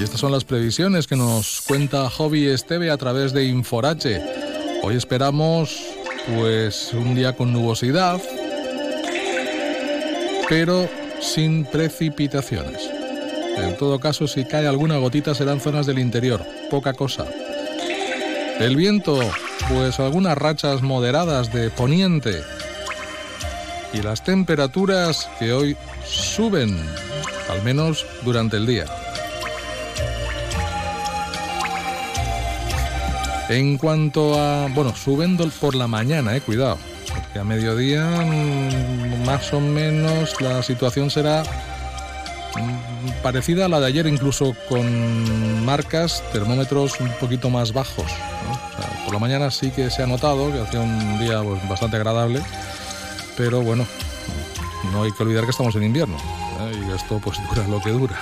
Speaker 2: Y estas son las previsiones que nos cuenta Hobby Esteve a través de Inforache. Hoy esperamos pues un día con nubosidad, pero sin precipitaciones. En todo caso, si cae alguna gotita serán zonas del interior, poca cosa. El viento, pues algunas rachas moderadas de poniente. Y las temperaturas que hoy suben, al menos durante el día. En cuanto a. Bueno, suben por la mañana, eh, cuidado. Porque a mediodía, mm, más o menos, la situación será mm, parecida a la de ayer, incluso con marcas, termómetros un poquito más bajos. por la mañana sí que se ha notado que hacía un día pues, bastante agradable, pero bueno, no hay que olvidar que estamos en invierno ¿eh? y esto pues dura lo que dura.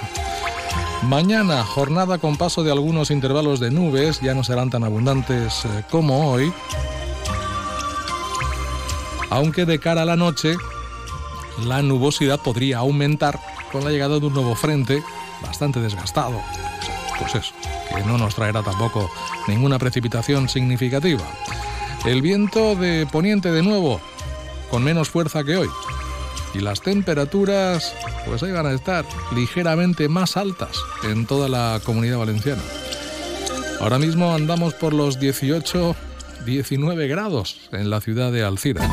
Speaker 2: Mañana, jornada con paso de algunos intervalos de nubes, ya no serán tan abundantes eh, como hoy, aunque de cara a la noche la nubosidad podría aumentar con la llegada de un nuevo frente bastante desgastado. Pues eso, que no nos traerá tampoco ninguna precipitación significativa. El viento de poniente de nuevo, con menos fuerza que hoy, y las temperaturas pues ahí van a estar ligeramente más altas en toda la comunidad valenciana. Ahora mismo andamos por los 18, 19 grados en la ciudad de Alcira.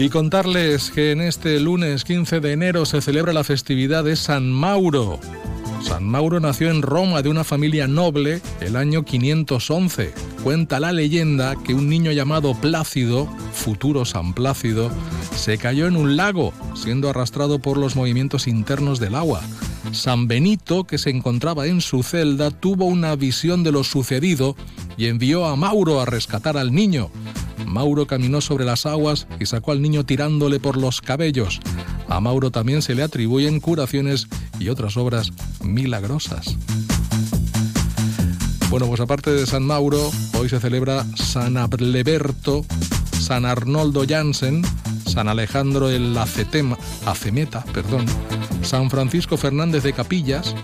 Speaker 2: Y contarles que en este lunes 15 de enero se celebra la festividad de San Mauro, San Mauro nació en Roma de una familia noble el año 511. Cuenta la leyenda que un niño llamado Plácido, futuro San Plácido, se cayó en un lago, siendo arrastrado por los movimientos internos del agua. San Benito, que se encontraba en su celda, tuvo una visión de lo sucedido y envió a Mauro a rescatar al niño. Mauro caminó sobre las aguas y sacó al niño tirándole por los cabellos. A Mauro también se le atribuyen curaciones y otras obras milagrosas. Bueno, pues aparte de San Mauro, hoy se celebra San Ableberto, San Arnoldo Jansen, San Alejandro el Acetema, Acemeta, perdón, San Francisco Fernández de Capillas,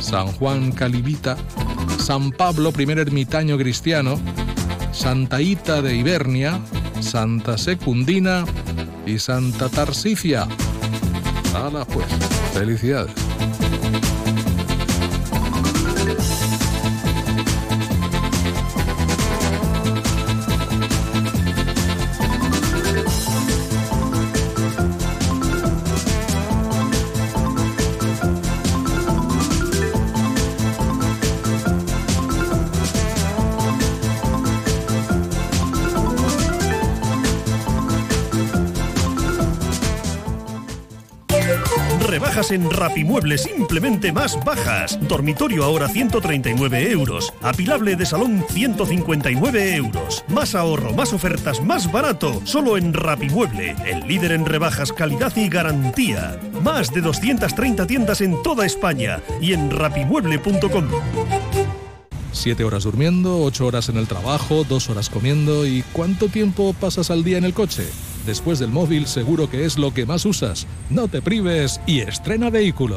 Speaker 2: San Juan Calibita, San Pablo, primer ermitaño cristiano, Santa Ita de Ibernia, Santa Secundina y Santa Tarsicia. ¡Hala pues! ¡Felicidades!
Speaker 20: En Rapimueble, simplemente más bajas. Dormitorio ahora 139 euros. Apilable de salón 159 euros. Más ahorro, más ofertas, más barato. Solo en Rapimueble, el líder en rebajas, calidad y garantía. Más de 230 tiendas en toda España y en rapimueble.com.
Speaker 2: Siete horas durmiendo, ocho horas en el trabajo, dos horas comiendo y ¿cuánto tiempo pasas al día en el coche? Después del móvil seguro que es lo que más usas. No te prives y estrena vehículo.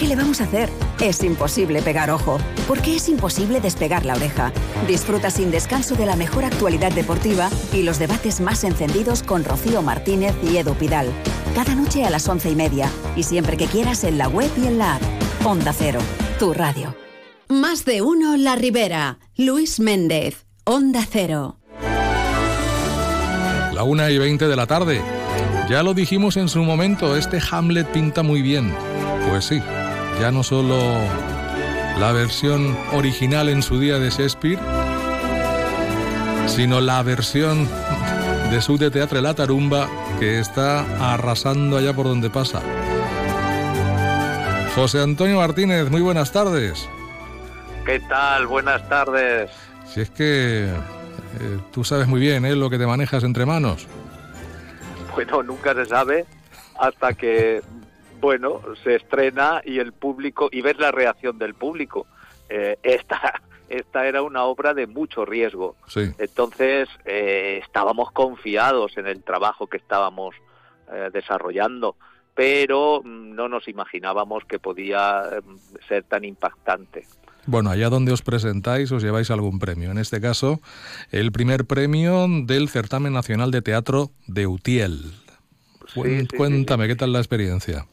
Speaker 1: ¿Qué le vamos a hacer? Es imposible pegar ojo, porque es imposible despegar la oreja. Disfruta sin descanso de la mejor actualidad deportiva y los debates más encendidos con Rocío Martínez y Edu Pidal. Cada noche a las once y media y siempre que quieras en la web y en la app. Onda Cero, tu radio.
Speaker 9: Más de uno La Ribera. Luis Méndez, Onda Cero.
Speaker 2: La una y veinte de la tarde. Ya lo dijimos en su momento, este Hamlet pinta muy bien. Pues sí, ya no solo la versión original en su día de Shakespeare, sino la versión de su de Teatro La Tarumba que está arrasando allá por donde pasa. José Antonio Martínez, muy buenas tardes.
Speaker 21: ¿Qué tal? Buenas tardes.
Speaker 2: Si es que eh, tú sabes muy bien ¿eh? lo que te manejas entre manos.
Speaker 21: Bueno, nunca se sabe hasta que bueno, se estrena y el público, y ves la reacción del público. Eh, esta, esta era una obra de mucho riesgo. Entonces, eh, estábamos confiados en el trabajo que estábamos eh, desarrollando, pero mm, no nos imaginábamos que podía ser tan impactante.
Speaker 2: Bueno, allá donde os presentáis os lleváis algún premio. En este caso, el primer premio del Certamen Nacional de Teatro de Utiel. Cuéntame, ¿qué tal la experiencia?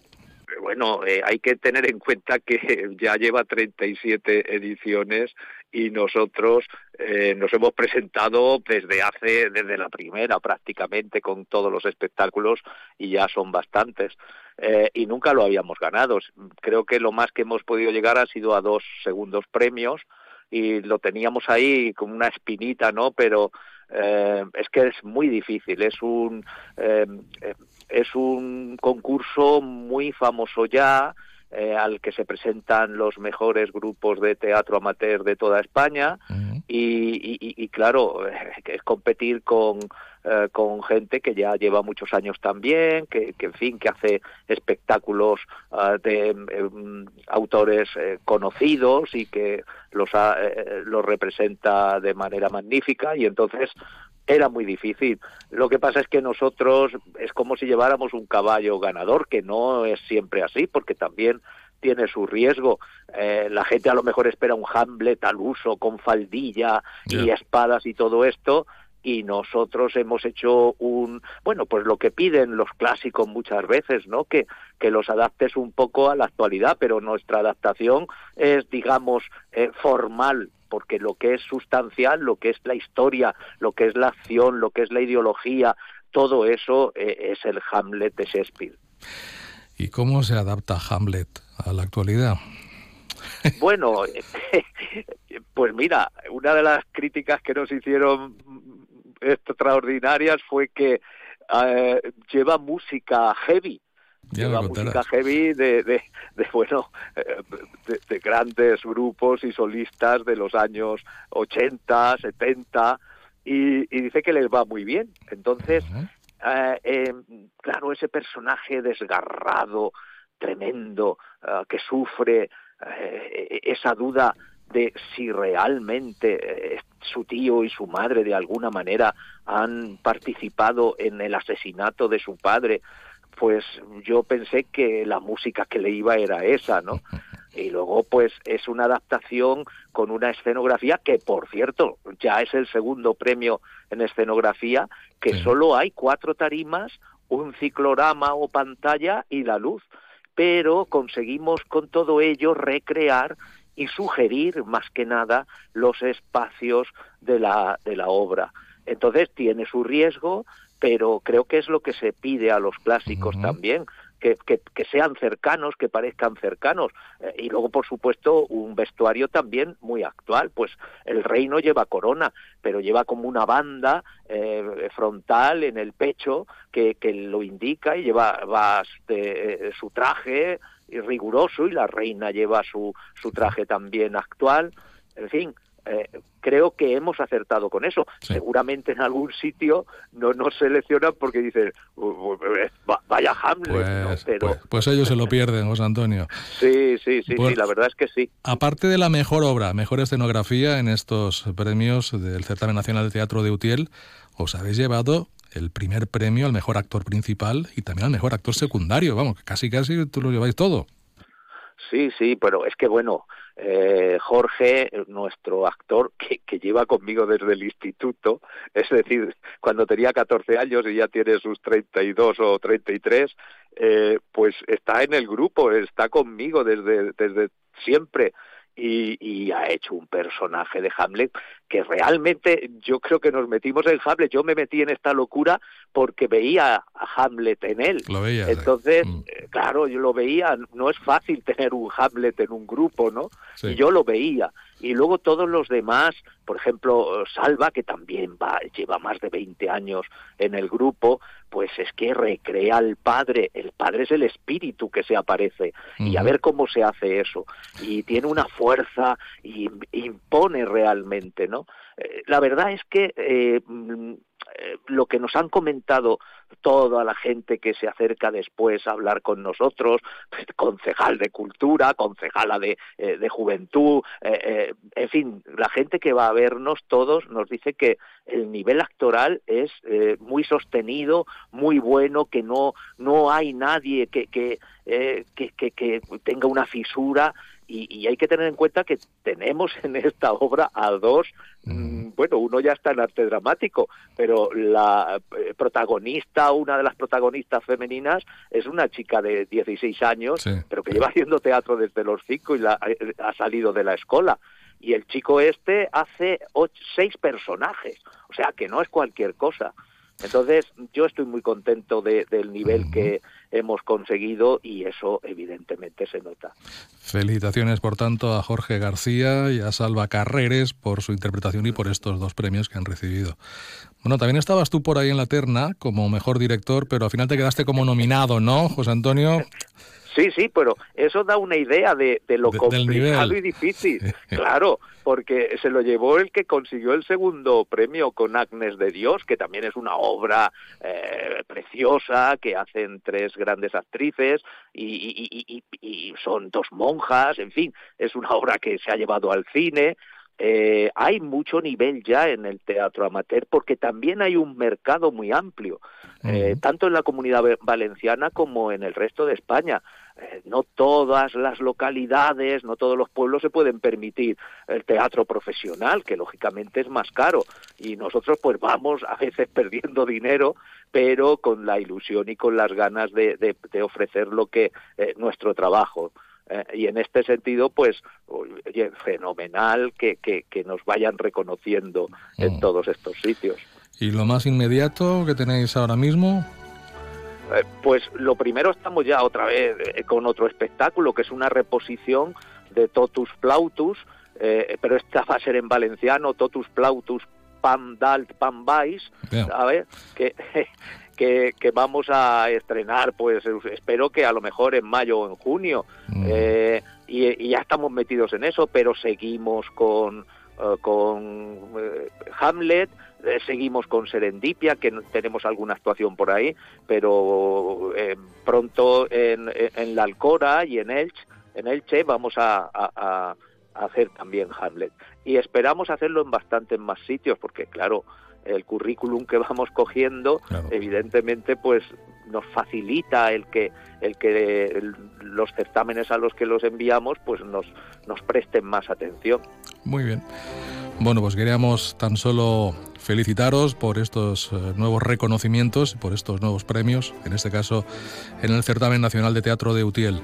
Speaker 21: Bueno, eh, hay que tener en cuenta que ya lleva 37 ediciones y nosotros eh, nos hemos presentado desde hace, desde la primera prácticamente con todos los espectáculos y ya son bastantes. Eh, y nunca lo habíamos ganado. Creo que lo más que hemos podido llegar ha sido a dos segundos premios y lo teníamos ahí como una espinita, ¿no? Pero es que es muy difícil, es un es un concurso muy famoso ya, eh, al que se presentan los mejores grupos de teatro amateur de toda España y, claro, es competir con, eh, con gente que ya lleva muchos años también, que, que en fin, que hace espectáculos ah, de em, autores eh, conocidos y que los, los representa de manera magnífica y entonces era muy difícil. Lo que pasa es que nosotros es como si lleváramos un caballo ganador, que no es siempre así, porque también tiene su riesgo. Eh, la gente a lo mejor espera un Hamlet al uso con faldilla y espadas y todo esto, y nosotros hemos hecho un bueno pues lo que piden los clásicos muchas veces no que que los adaptes un poco a la actualidad pero nuestra adaptación es digamos eh, formal porque lo que es sustancial, lo que es la historia, lo que es la acción, lo que es la ideología, todo eso eh, es el Hamlet de Shakespeare.
Speaker 2: ¿Y cómo se adapta Hamlet a la actualidad?
Speaker 21: Bueno, pues mira, una de las críticas que nos hicieron extraordinarias fue que eh, lleva música heavy. La música heavy de, de, bueno eh, de, grandes grupos y solistas de los años 80, 70 y, dice que les va muy bien. Entonces, eh, eh, claro, ese personaje desgarrado, tremendo, que sufre esa duda de si realmente su tío y su madre de alguna manera han participado en el asesinato de su padre pues yo pensé que la música que le iba era esa, ¿no? Y luego, pues es una adaptación con una escenografía que, por cierto, ya es el segundo premio en escenografía, que solo hay cuatro tarimas, un ciclorama o pantalla y la luz. Pero conseguimos con todo ello recrear y sugerir, más que nada, los espacios de la, de la obra. Entonces tiene su riesgo, pero creo que es lo que se pide a los clásicos también, que, que, sean cercanos, que parezcan cercanos. Eh, y luego, por supuesto, un vestuario también muy actual. Pues el reino lleva corona, pero lleva como una banda eh, frontal en el pecho que, que lo indica y lleva va, eh, su traje riguroso y la reina lleva su, su traje también actual. En fin, eh, creo que hemos acertado con eso. Seguramente en algún sitio no nos seleccionan porque dicen, vaya Hamlet.
Speaker 2: Pues, pues, pues, ellos se lo pierden, José Antonio.
Speaker 21: Sí, sí, sí, sí, la verdad es que sí.
Speaker 2: Aparte de la mejor obra, mejor escenografía en estos premios del Certamen Nacional de Teatro de Utiel, os habéis llevado el primer premio al mejor actor principal y también al mejor actor secundario. Vamos, casi casi tú lo lleváis todo.
Speaker 21: Sí, sí, pero es que bueno, eh, Jorge, nuestro actor que, que, lleva conmigo desde el instituto, es decir, cuando tenía 14 años y ya tiene sus 32 o 33, eh, pues está en el grupo, está conmigo desde, desde siempre y, ha hecho un personaje de Hamlet que realmente yo creo que nos metimos en Hamlet. Yo me metí en esta locura porque veía a Hamlet en él.
Speaker 2: Lo veía.
Speaker 21: Entonces, mm. eh, claro, yo lo veía. No es fácil tener un Hamlet en un grupo, ¿no? Y yo lo veía y luego todos los demás, por ejemplo, Salva, que también va, lleva más de 20 años en el grupo, pues es que recrea al padre, el padre es el espíritu que se aparece, y a ver cómo se hace eso, y tiene una fuerza y impone realmente, ¿no? Eh, la verdad es que eh, eh, lo que nos han comentado toda la gente que se acerca después a hablar con nosotros, concejal de cultura, concejala de, eh, de juventud, eh, en fin, la gente que va a vernos todos nos dice que el nivel actoral es muy sostenido, muy bueno, que no, no hay nadie que, que, que, que tenga una fisura y, hay que tener en cuenta que tenemos en esta obra a dos, mm, bueno, uno ya está en arte dramático, pero la eh, protagonista, una de las protagonistas femeninas, es una chica de 16 años, pero que lleva haciendo teatro desde los cinco y la, eh, ha salido de la escuela. Y el chico este hace seis personajes, o sea que no es cualquier cosa. Entonces, yo estoy muy contento del nivel que hemos conseguido y eso evidentemente se nota.
Speaker 2: Felicitaciones, por tanto, a Jorge García y a Salva Carreres por su interpretación y por estos dos premios que han recibido. Bueno, también estabas tú por ahí en la terna como mejor director, pero al final te quedaste como nominado, ¿no, José Antonio?
Speaker 21: Sí, sí, pero eso da una idea de, lo complicado y difícil. claro, porque se lo llevó el que consiguió el segundo premio con Agnes de Dios, que también es una obra eh, preciosa que hacen tres grandes actrices y, y, son dos monjas, en fin, es una obra que se ha llevado al cine. Eh, hay mucho nivel ya en el teatro amateur porque también hay un mercado muy amplio, eh, tanto en la comunidad valenciana como en el resto de España. Eh, no todas las localidades, no todos los pueblos se pueden permitir el teatro profesional, que lógicamente es más caro. Y nosotros pues vamos a veces perdiendo dinero, pero con la ilusión y con las ganas de, de, ofrecer lo que nuestro trabajo. Eh, y en este sentido, pues, oye, fenomenal que, que, nos vayan reconociendo en mm. todos estos sitios.
Speaker 2: ¿Y lo más inmediato que tenéis ahora mismo?
Speaker 21: Eh, pues lo primero estamos ya otra vez eh, con otro espectáculo, que es una reposición de Totus Plautus, pero esta va a ser en valenciano, Totus Plautus Pam Dalt Pam Vais, ¿sabes? Que que, vamos a estrenar, pues espero que a lo mejor en mayo o en junio. Mm. Eh, y, ya estamos metidos en eso, pero seguimos con, eh, con eh, Hamlet, seguimos con Serendipia, que tenemos alguna actuación por ahí, pero pronto en, en, La Alcora y en Elche, en Elche vamos a, a hacer también Hamlet. Y esperamos hacerlo en bastantes más sitios, porque claro, el currículum que vamos cogiendo, evidentemente, pues nos facilita el que el que los certámenes a los que los enviamos pues nos nos presten más atención.
Speaker 2: Muy bien. Bueno, pues queríamos tan solo felicitaros por estos eh, nuevos reconocimientos, por estos nuevos premios, en este caso en el Certamen Nacional de Teatro de Utiel.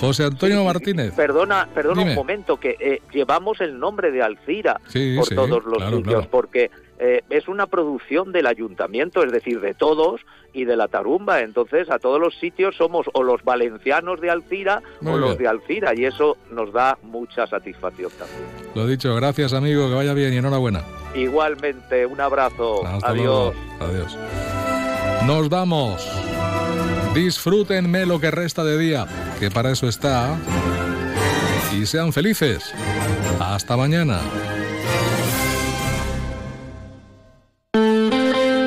Speaker 2: José Antonio Martínez.
Speaker 21: Perdona, perdona un momento, que eh, llevamos el nombre de Alcira por todos los sitios, porque eh, es una producción del ayuntamiento, es decir, de todos y de la Tarumba. Entonces, a todos los sitios somos o los valencianos de Alcira o los de Alcira, y eso nos da mucha satisfacción también.
Speaker 2: Lo dicho, gracias amigo, que vaya bien y enhorabuena.
Speaker 21: Igualmente, un abrazo. Adiós.
Speaker 2: Adiós. Nos vamos. Disfrútenme lo que resta de día, que para eso está. Y sean felices. Hasta mañana.